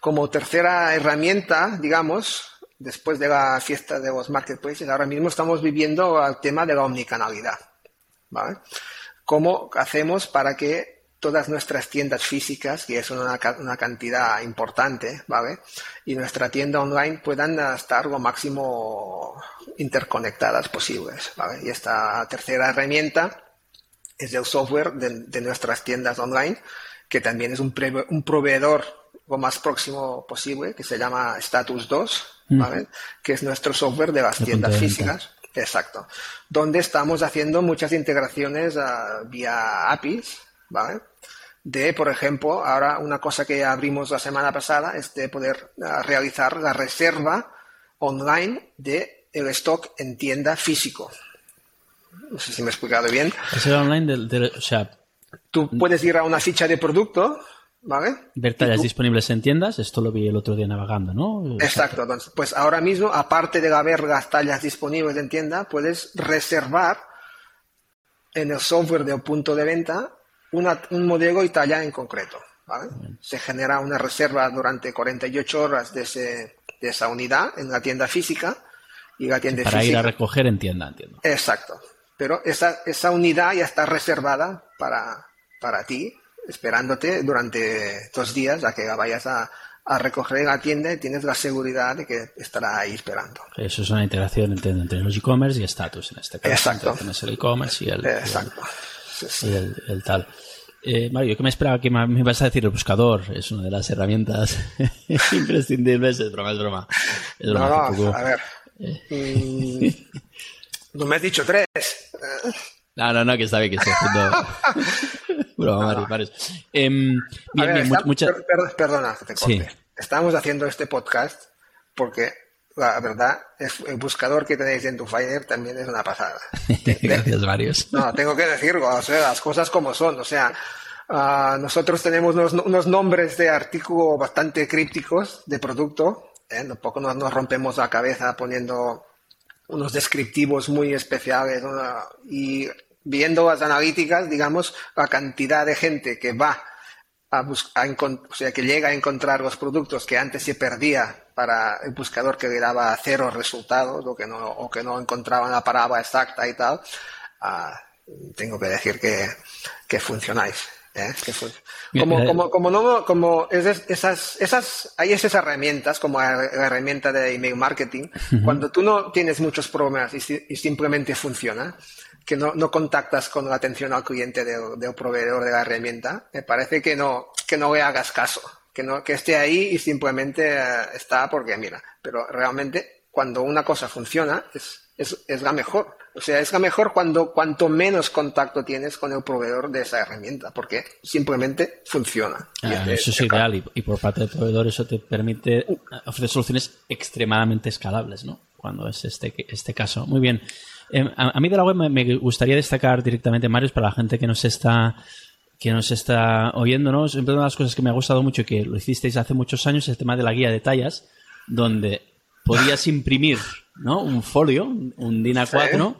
como tercera herramienta, digamos, después de la fiesta de los marketplaces, ahora mismo estamos viviendo el tema de la omnicanalidad. ¿vale? ¿Cómo hacemos para que todas nuestras tiendas físicas, que es una, una, cantidad importante, ¿vale? Y nuestra tienda online puedan estar lo máximo interconectadas posibles, ¿vale? Y esta tercera herramienta es el software de, nuestras tiendas online, que también es un, un proveedor lo más próximo posible, que se llama Status 2, que es nuestro software de las tiendas físicas. Exacto. Donde estamos haciendo muchas integraciones ah, vía APIs, ¿vale? De, por ejemplo, ahora una cosa que abrimos la semana pasada es de poder ah, realizar la reserva online de el stock en tienda físico. No sé si me he explicado bien. Reserva online o sea, Tú puedes ir a una ficha de producto, ¿Vale? Ver tallas disponibles en tiendas, esto lo vi el otro día navegando, ¿no? Exacto, entonces, pues ahora mismo, aparte de haber las tallas disponibles en tienda, puedes reservar en el software de punto de venta un modelo y talla en concreto. ¿vale? Se genera una reserva durante 48 horas de, ese, de esa unidad en la tienda física y la tienda Para ir a recoger en tienda, entiendo. Exacto. Pero esa, esa unidad ya está reservada para, para ti esperándote durante dos días a que vayas a, recoger en la tienda y tienes la seguridad de que estará ahí esperando. Eso es una integración entre, entre los e-commerce y Status en este caso. Exacto. Tienes el e-commerce y el, Exacto. Y el, tal. Eh, Mario, yo que me esperaba que me ibas a decir el buscador, es una de las herramientas imprescindibles, es broma, es broma. no, no, a ver. Eh. Mm, no me has dicho tres. No, no, no, que bien que estoy haciendo. Broma, Mario, em, bien, bien, muchas. perdona que te corte. Estamos haciendo este podcast porque la verdad, es, el buscador que tenéis en tu Finder también es una pasada. Gracias, Mario. No, tengo que decirlo, o sea, las cosas como son. O sea, uh, nosotros tenemos unos, unos, nombres de artículo bastante crípticos de producto. ¿eh? Tampoco nos, nos rompemos la cabeza poniendo unos descriptivos muy especiales y viendo las analíticas, digamos, la cantidad de gente que va a buscar, o sea, que llega a encontrar los productos que antes se perdía para el buscador que le daba cero resultados o que no, o que no encontraban la palabra exacta y tal, ah, tengo que decir que, que funcionáis. ¿eh? como, como, como, no, como esas, esas, hay esas herramientas, como la herramienta de email marketing, cuando tú no tienes muchos problemas y, simplemente funciona, que no, no, contactas con la atención al cliente del, del, proveedor de la herramienta, me parece que no, que no le hagas caso, que no, que esté ahí y simplemente eh, está porque mira, pero realmente cuando una cosa funciona es, es, es la mejor. O sea, es la mejor cuando cuanto menos contacto tienes con el proveedor de esa herramienta, porque simplemente funciona. Ah, eso es ideal y, por parte del proveedor eso te permite ofrecer soluciones extremadamente escalables, ¿no? Cuando es este, este caso. Muy bien. Em, a, mí de la web me, gustaría destacar directamente, Marius, para la gente que nos está que nos está oyendo, ¿no? Siempre una de las cosas que me ha gustado mucho y que lo hicisteis hace muchos años es el tema de la guía de tallas, donde podías imprimir ¿no? un folio, un DIN A4,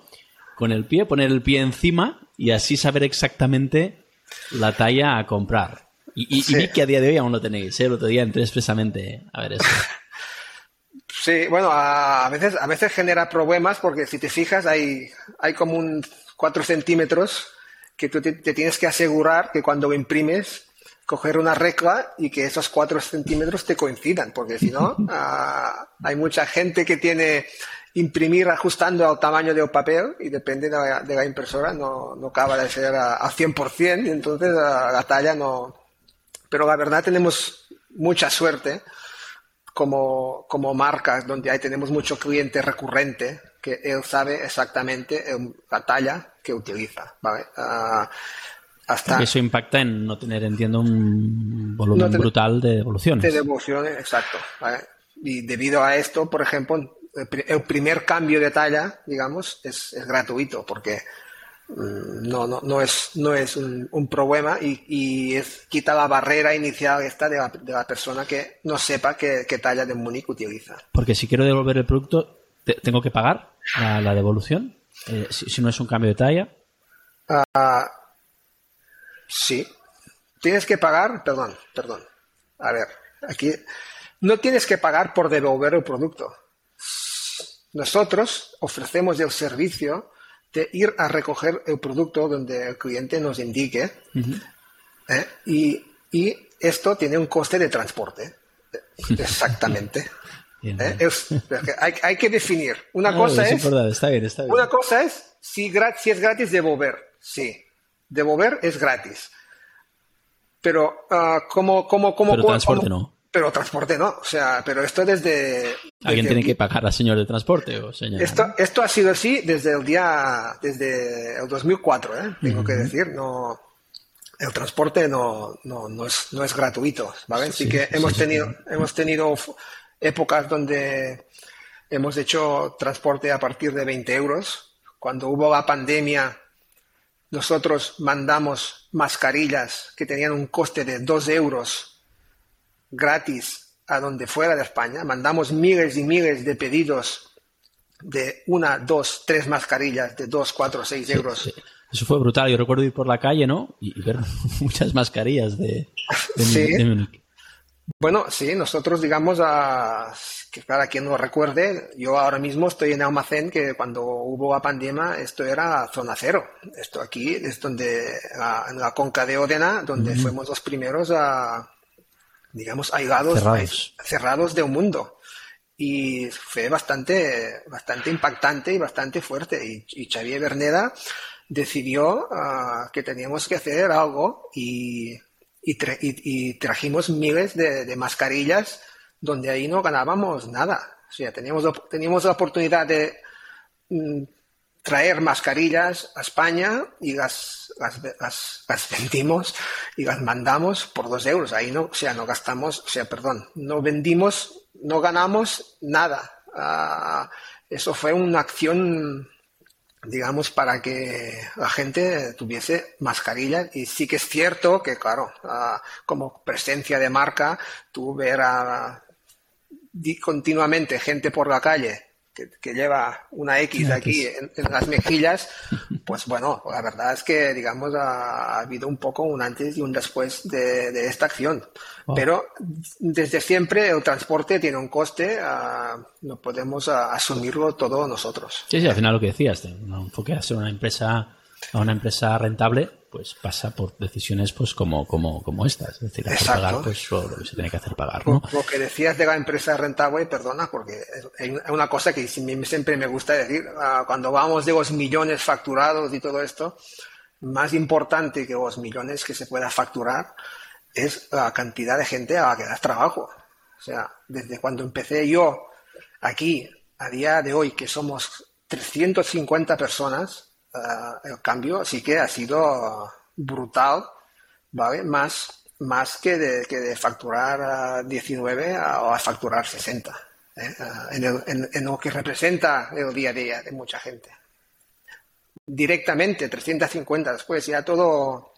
con el pie, poner el pie encima y así saber exactamente la talla a comprar. Y, vi que a día de hoy aún lo tenéis, ¿eh? el otro día entré expresamente a ver eso. Sí, bueno, a, veces, a veces genera problemas porque si te fijas hay, hay como un 4 centímetros que tú te, tienes que asegurar que cuando lo imprimes coger una regla y que esos 4 centímetros te coincidan, porque si no, ah, hay mucha gente que tiene imprimir ajustando al tamaño del papel y depende de la, impresora, no, no, acaba de ser a, 100% y entonces la, talla no... Pero la verdad tenemos mucha suerte como, como marcas donde ahí tenemos mucho cliente recurrente que él sabe exactamente la talla que utiliza, ¿vale? Ah, hasta Eso impacta en no tener, entiendo, un volumen brutal de devoluciones. De devoluciones, exacto. Y debido a esto, por ejemplo, el primer cambio de talla, digamos, es, gratuito porque no, no, no es, no es un, problema y, es, quita la barrera inicial esta de la, persona que no sepa qué, talla de Munich utiliza. Porque si quiero devolver el producto, ¿tengo que pagar la, devolución? Eh, si, no es un cambio de talla. Ah, sí. Tienes que pagar, perdón, perdón. A ver, aquí no tienes que pagar por devolver el producto nosotros ofrecemos el servicio de ir a recoger el producto donde el cliente nos indique ¿eh? y, esto tiene un coste de transporte. Exactamente. ¿Eh? hay, que definir. Una cosa es, Una cosa es si, si, es gratis devolver. Sí, devolver es gratis. Pero uh, como, como, como, Pero transporte no pero transporte no. O sea, pero esto desde. ¿Alguien tiene que pagar al señor de transporte o señor? Esto, esto ha sido así desde el día. desde el 2004, ¿eh? Tengo que decir, no. El transporte no, no, no, es, no es gratuito, ¿vale? Así que hemos, tenido, hemos tenido épocas donde hemos hecho transporte a partir de 20 euros. Cuando hubo la pandemia, nosotros mandamos mascarillas que tenían un coste de 2 euros gratis a donde fuera de España. Mandamos miles y miles de pedidos de una, dos, tres mascarillas de dos, cuatro, seis euros. Eso fue brutal. Yo recuerdo ir por la calle, ¿no? Y, ver muchas mascarillas de, de, Bueno, sí, nosotros digamos a que para quien no recuerde, yo ahora mismo estoy en almacén que cuando hubo la pandemia esto era zona cero. Esto aquí es donde en la conca de Odena, donde fuimos los primeros a, digamos, aislados, cerrados, cerrados de un mundo. Y fue bastante, bastante impactante y bastante fuerte. Y, Xavier Berneda decidió ah, que teníamos que hacer algo y, y, trajimos miles de, mascarillas donde ahí no ganábamos nada. O sea, teníamos, teníamos la oportunidad de mm, traer mascarillas a España y las, vendimos y las mandamos por dos euros. Ahí no, o sea, no gastamos, o sea, perdón, no vendimos, no ganamos nada. Ah, eso fue una acción, digamos, para que la gente tuviese mascarillas. Y sí que es cierto que, claro, ah, como presencia de marca, tú ver a, continuamente gente por la calle que, lleva una X aquí en, las mejillas, pues bueno, la verdad es que, digamos, ha, habido un poco un antes y un después de, esta acción. Pero desde siempre el transporte tiene un coste, ah, no podemos asumirlo todo nosotros. Sí, sí, al final lo que decías, un enfoque a ser una empresa, a una empresa rentable, pues pasa por decisiones pues como, como, como estas. Es decir, hacer pagar pues lo que se tiene que hacer pagar. ¿no? Lo que decías de la empresa rentable, perdona, porque es una cosa que siempre me gusta decir, ah, cuando vamos de los millones facturados y todo esto, más importante que los millones que se pueda facturar es la cantidad de gente a la que das trabajo. O sea, desde cuando empecé yo aquí, a día de hoy, que somos 350 personas, eh, el cambio sí que ha sido brutal, ¿vale? Más, más que, de, que de facturar 19 o a facturar 60, ¿eh? en, en, lo que representa el día a día de mucha gente. Directamente, 350, después ya todo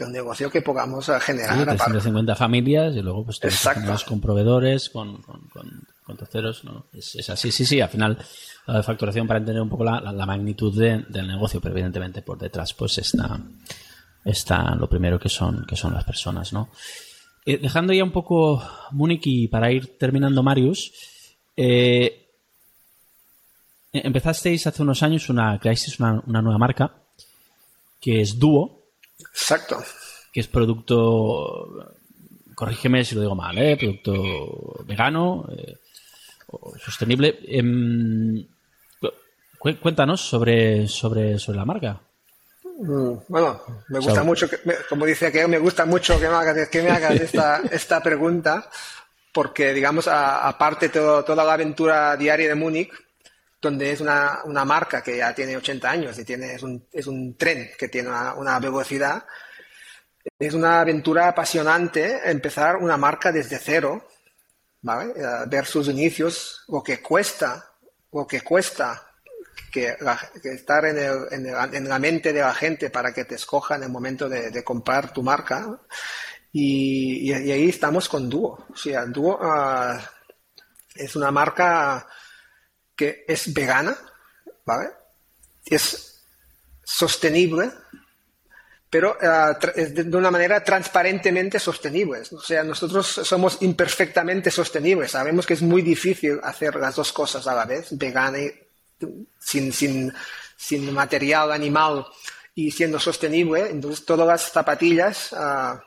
el negocio que podamos generar. Sí, 350 familias y luego pues todos con proveedores, con, con, terceros, ¿no? Es, es, así, sí, sí, al final de facturación para entender un poco la, magnitud del negocio, pero evidentemente por detrás pues está, está lo primero que son, que son las personas, ¿no? Eh, dejando ya un poco Múnich y para ir terminando Marius, eh, empezasteis hace unos años una, creasteis una, una, nueva marca que es Duo. Exacto. Que es producto, corrígeme si lo digo mal, ¿eh? producto vegano eh, o sostenible. Em, Cuéntanos sobre, sobre, sobre la marca. Mm, bueno, me gusta mucho, como dice aquello, me gusta mucho que me hagas, que me hagas esta, esta pregunta, porque, digamos, aparte todo, toda la aventura diaria de Múnich, donde es una, una, marca que ya tiene 80 años y tiene, es, un, es un tren que tiene una, una, velocidad, es una aventura apasionante empezar una marca desde cero, ¿vale? Eh, ver sus inicios, lo que cuesta, lo que cuesta que, estar en, el, en, la mente de la gente para que te escoja en el momento de, comprar tu marca. Y, ahí estamos con Duo. O sea, Duo ah, es una marca que es vegana, ¿vale? Es sostenible, pero es de, una manera transparentemente sostenible. O sea, nosotros somos imperfectamente sostenibles. Sabemos que es muy difícil hacer las dos cosas a la vez, vegana y sin, sin, sin material animal y siendo sostenible. Entonces, todas las zapatillas, ah,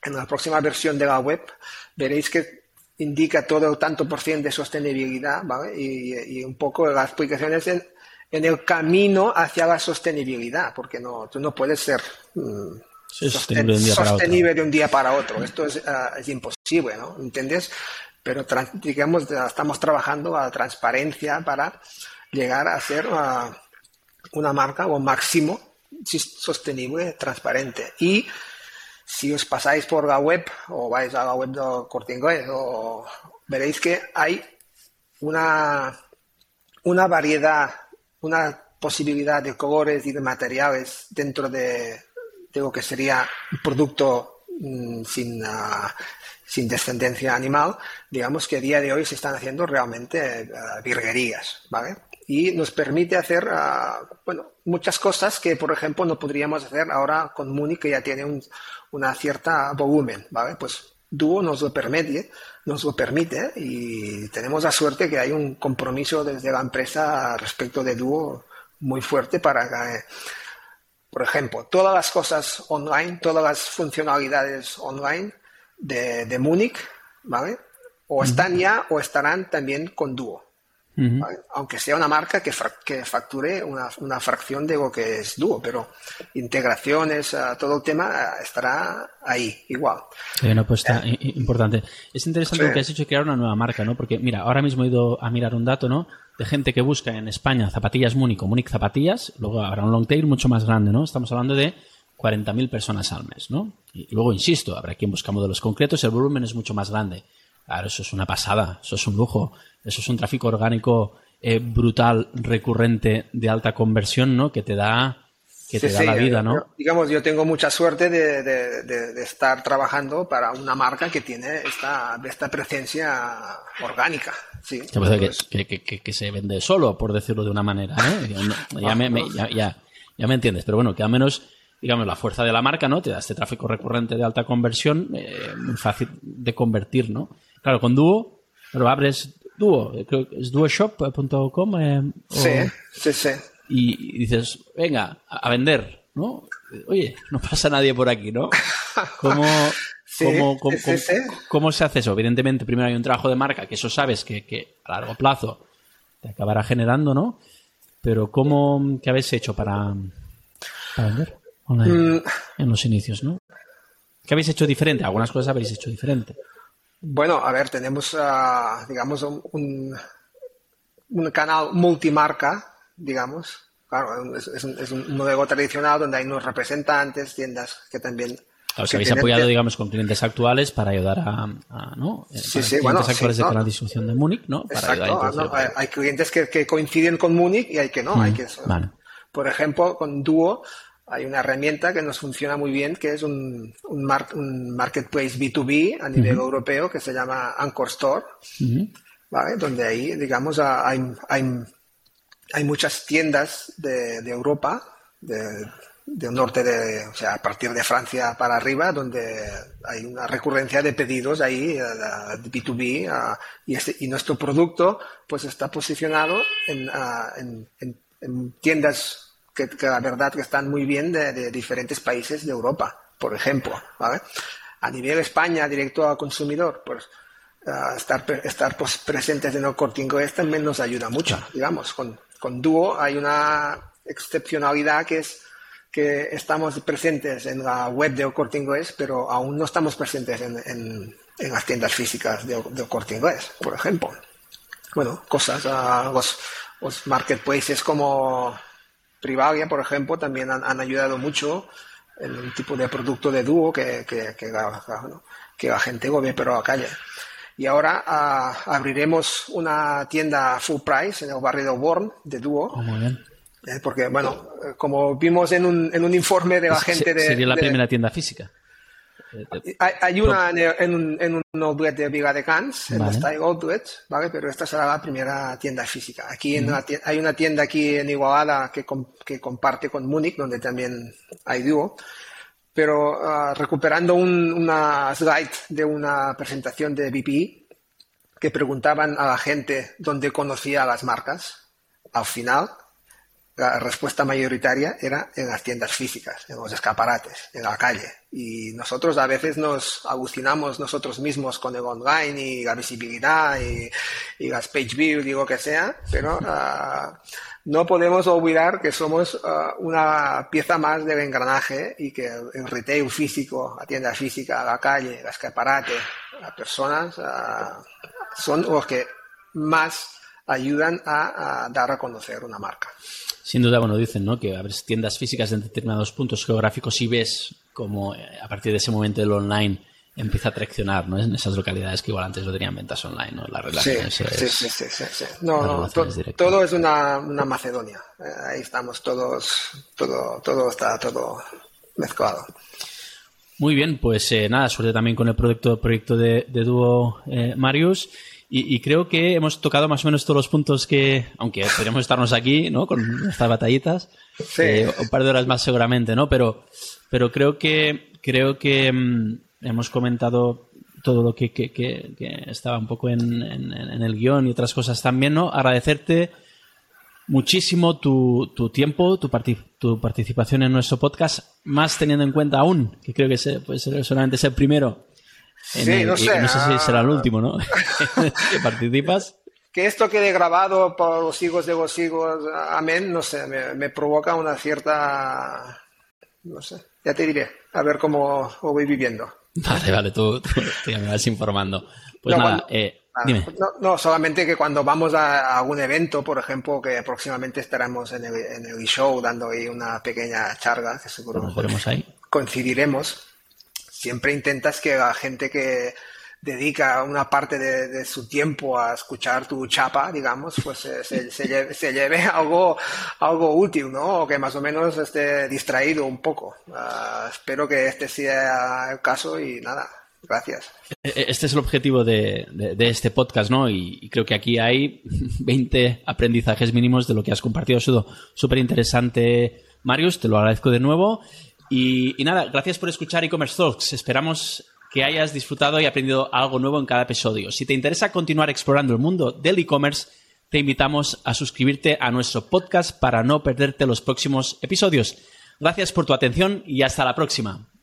en la próxima versión de la web, veréis que indica todo el tanto por ciento de sostenibilidad, ¿vale? Y, un poco las explicaciones en, en, el camino hacia la sostenibilidad, porque no, tú no puedes ser mm, sostenible, de un día para otro. Esto es, es imposible, ¿no? ¿Entiendes? Pero, digamos, estamos trabajando a la transparencia para llegar a ser una, marca o máximo sostenible, transparente. Y si os pasáis por la web o vais a la web de Corte Inglés, veréis que hay una, una variedad, una posibilidad de colores y de materiales dentro de, lo que sería un producto mm, sin, ah, sin descendencia animal, digamos que a día de hoy se están haciendo realmente uh, virguerías, ¿vale? y nos permite hacer ah, bueno, muchas cosas que, por ejemplo, no podríamos hacer ahora con Muni, que ya tiene un una cierta volumen, ¿vale? Pues Duo nos lo permite, nos lo permite y tenemos la suerte que hay un compromiso desde la empresa respecto de Duo muy fuerte para que, por ejemplo, todas las cosas online, todas las funcionalidades online de, de Múnich, ¿vale? O están ya o estarán también con Duo. Aunque sea una marca que, que facture una, una, fracción de lo que es dúo, pero integraciones, ah, todo el tema estará ahí, igual. Hay una apuesta importante. Es interesante lo que has dicho, crear una nueva marca, ¿no? Porque, mira, ahora mismo he ido a mirar un dato, ¿no? De gente que busca en España zapatillas Múnich o Múnich zapatillas, luego habrá un long tail mucho más grande, ¿no? Estamos hablando de 40.000 personas al mes, ¿no? Y luego, insisto, habrá quien busca modelos concretos, el volumen es mucho más grande. Claro, eso es una pasada, eso es un lujo, eso es un tráfico orgánico eh, brutal, recurrente, de alta conversión, ¿no? Que te da, que te da la vida, ¿no? digamos, yo tengo mucha suerte de, estar trabajando para una marca que tiene esta, esta presencia orgánica. Sí, que, se vende solo, por decirlo de una manera. ¿eh? Ya, me, ya, ya, me entiendes, pero bueno, que al menos digamos, la fuerza de la marca, ¿no? Te da este tráfico recurrente de alta conversión, eh, muy fácil de convertir, ¿no? Claro, con Duo, pero abres Duo, creo que es duoshop.com. Eh, sí, sí, sí. Y, dices, venga, a, vender. ¿no? Oye, no pasa nadie por aquí, ¿no? ¿Cómo, cómo, se hace eso? Evidentemente, primero hay un trabajo de marca, que eso sabes que, a largo plazo te acabará generando, ¿no? Pero ¿cómo, ¿qué habéis hecho para, vender mm. en los inicios, ¿no? ¿Qué habéis hecho diferente? Algunas cosas habéis hecho diferente. Bueno, a ver, tenemos, ah, digamos, un, un, canal multimarca, digamos. Claro, es, un, es, un, modelo tradicional donde hay unos representantes, tiendas que también os habéis apoyado, digamos, con clientes actuales para ayudar a, ¿no? Eh, sí, sí, bueno, actuales de la distribución de Múnich, ¿no? Exacto, hay, clientes que, coinciden con Múnich y hay que no, hay mm, que Por ejemplo, con Duo hay una herramienta que nos funciona muy bien, que es un, un, marketplace B2B a nivel europeo que se llama Anchor Store, ¿vale? Donde ahí, digamos, hay, hay, hay muchas tiendas de, de Europa, de, del norte de, o sea, a partir de Francia para arriba, donde hay una recurrencia de pedidos ahí, de B2B, y, este, y nuestro producto pues está posicionado en, en, en, tiendas que, la verdad que están muy bien de, diferentes países de Europa, por ejemplo. A nivel España, directo al consumidor, pues estar, estar pues, presentes en el Corte Inglés también nos ayuda mucho, digamos. Con, con Duo hay una excepcionalidad que es que estamos presentes en la web de Corte Inglés, pero aún no estamos presentes en, en, las tiendas físicas de, de Inglés, por ejemplo. Bueno, cosas, uh, los, marketplaces como Privalia, por ejemplo, también han, ayudado mucho en un tipo de producto de dúo que, que, que, la, que la gente ve pero a la calle. Y ahora uh, abriremos una tienda full price en el barrio de Auburn de dúo. Oh, muy bien eh, porque, bueno, como vimos en un, en un informe de la gente de... Sería la primera tienda física. Hay, una en, un, en un outlet de Viga de Cans, en vale. Style Outlet, ¿vale? Pero esta será la primera tienda física. Aquí en hay una tienda aquí en Igualada que, que comparte con Múnich, donde también hay dúo. Pero ah, recuperando un, una slide de una presentación de BPI, que preguntaban a la gente dónde conocía las marcas, al final la respuesta mayoritaria era en las tiendas físicas, en los escaparates, en la calle. Y nosotros a veces nos alucinamos nosotros mismos con el online y la visibilidad y, las page view y lo que sea, pero ah, no podemos olvidar que somos ah, una pieza más del engranaje y que el, retail físico, la tienda física, la calle, el escaparate, las personas ah, son los que más ayudan a dar a conocer una marca. Sin duda, bueno, dicen, ¿no? Que abres tiendas físicas en determinados puntos geográficos y ves como eh, a partir de ese momento el online empieza a traccionar, ¿no? En esas localidades que igual antes no tenían ventas online, ¿no? Las relaciones. Sí, sí, sí, sí, sí, No, no, todo es una, una Macedonia. Eh, ahí estamos todos, todo, todo está todo mezclado. Muy bien, pues eh, nada, suerte también con el proyecto, proyecto de, de dúo Marius. Y, creo que hemos tocado más o menos todos los puntos que, aunque podríamos estarnos aquí, ¿no? Con estas batallitas, eh, un par de horas más seguramente, ¿no? Pero, pero creo que, creo que mm, hemos comentado todo lo que, estaba un poco en, el guion y otras cosas también, ¿no? Agradecerte muchísimo tu, tiempo, tu, tu participación en nuestro podcast, más teniendo en cuenta aún, que creo que puede ser solamente ser el primero Sí, no sé. No sé si será el último, ¿no? que participas. Que esto quede grabado por los hijos de los hijos, amén, no sé, me, provoca una cierta. No sé, ya te diré, a ver cómo lo voy viviendo. Vale, vale, tú, me vas informando. Pues nada, eh, dime. No, solamente que cuando vamos a, algún evento, por ejemplo, que próximamente estaremos en el, en el show dando ahí una pequeña charla, que seguro ahí. coincidiremos siempre intentas que la gente que dedica una parte de, su tiempo a escuchar tu chapa, digamos, pues se, lleve, algo, algo útil, ¿no? O que más o menos esté distraído un poco. Ah, espero que este sea el caso y nada, gracias. E, e, este es el objetivo de, este podcast, ¿no? Y, creo que aquí hay 20 aprendizajes mínimos de lo que has compartido. Ha sido súper interesante, Marius, te lo agradezco de nuevo. Y, nada, gracias por escuchar e-commerce talks. Esperamos que hayas disfrutado y aprendido algo nuevo en cada episodio. Si te interesa continuar explorando el mundo del e-commerce, te invitamos a suscribirte a nuestro podcast para no perderte los próximos episodios. Gracias por tu atención y hasta la próxima.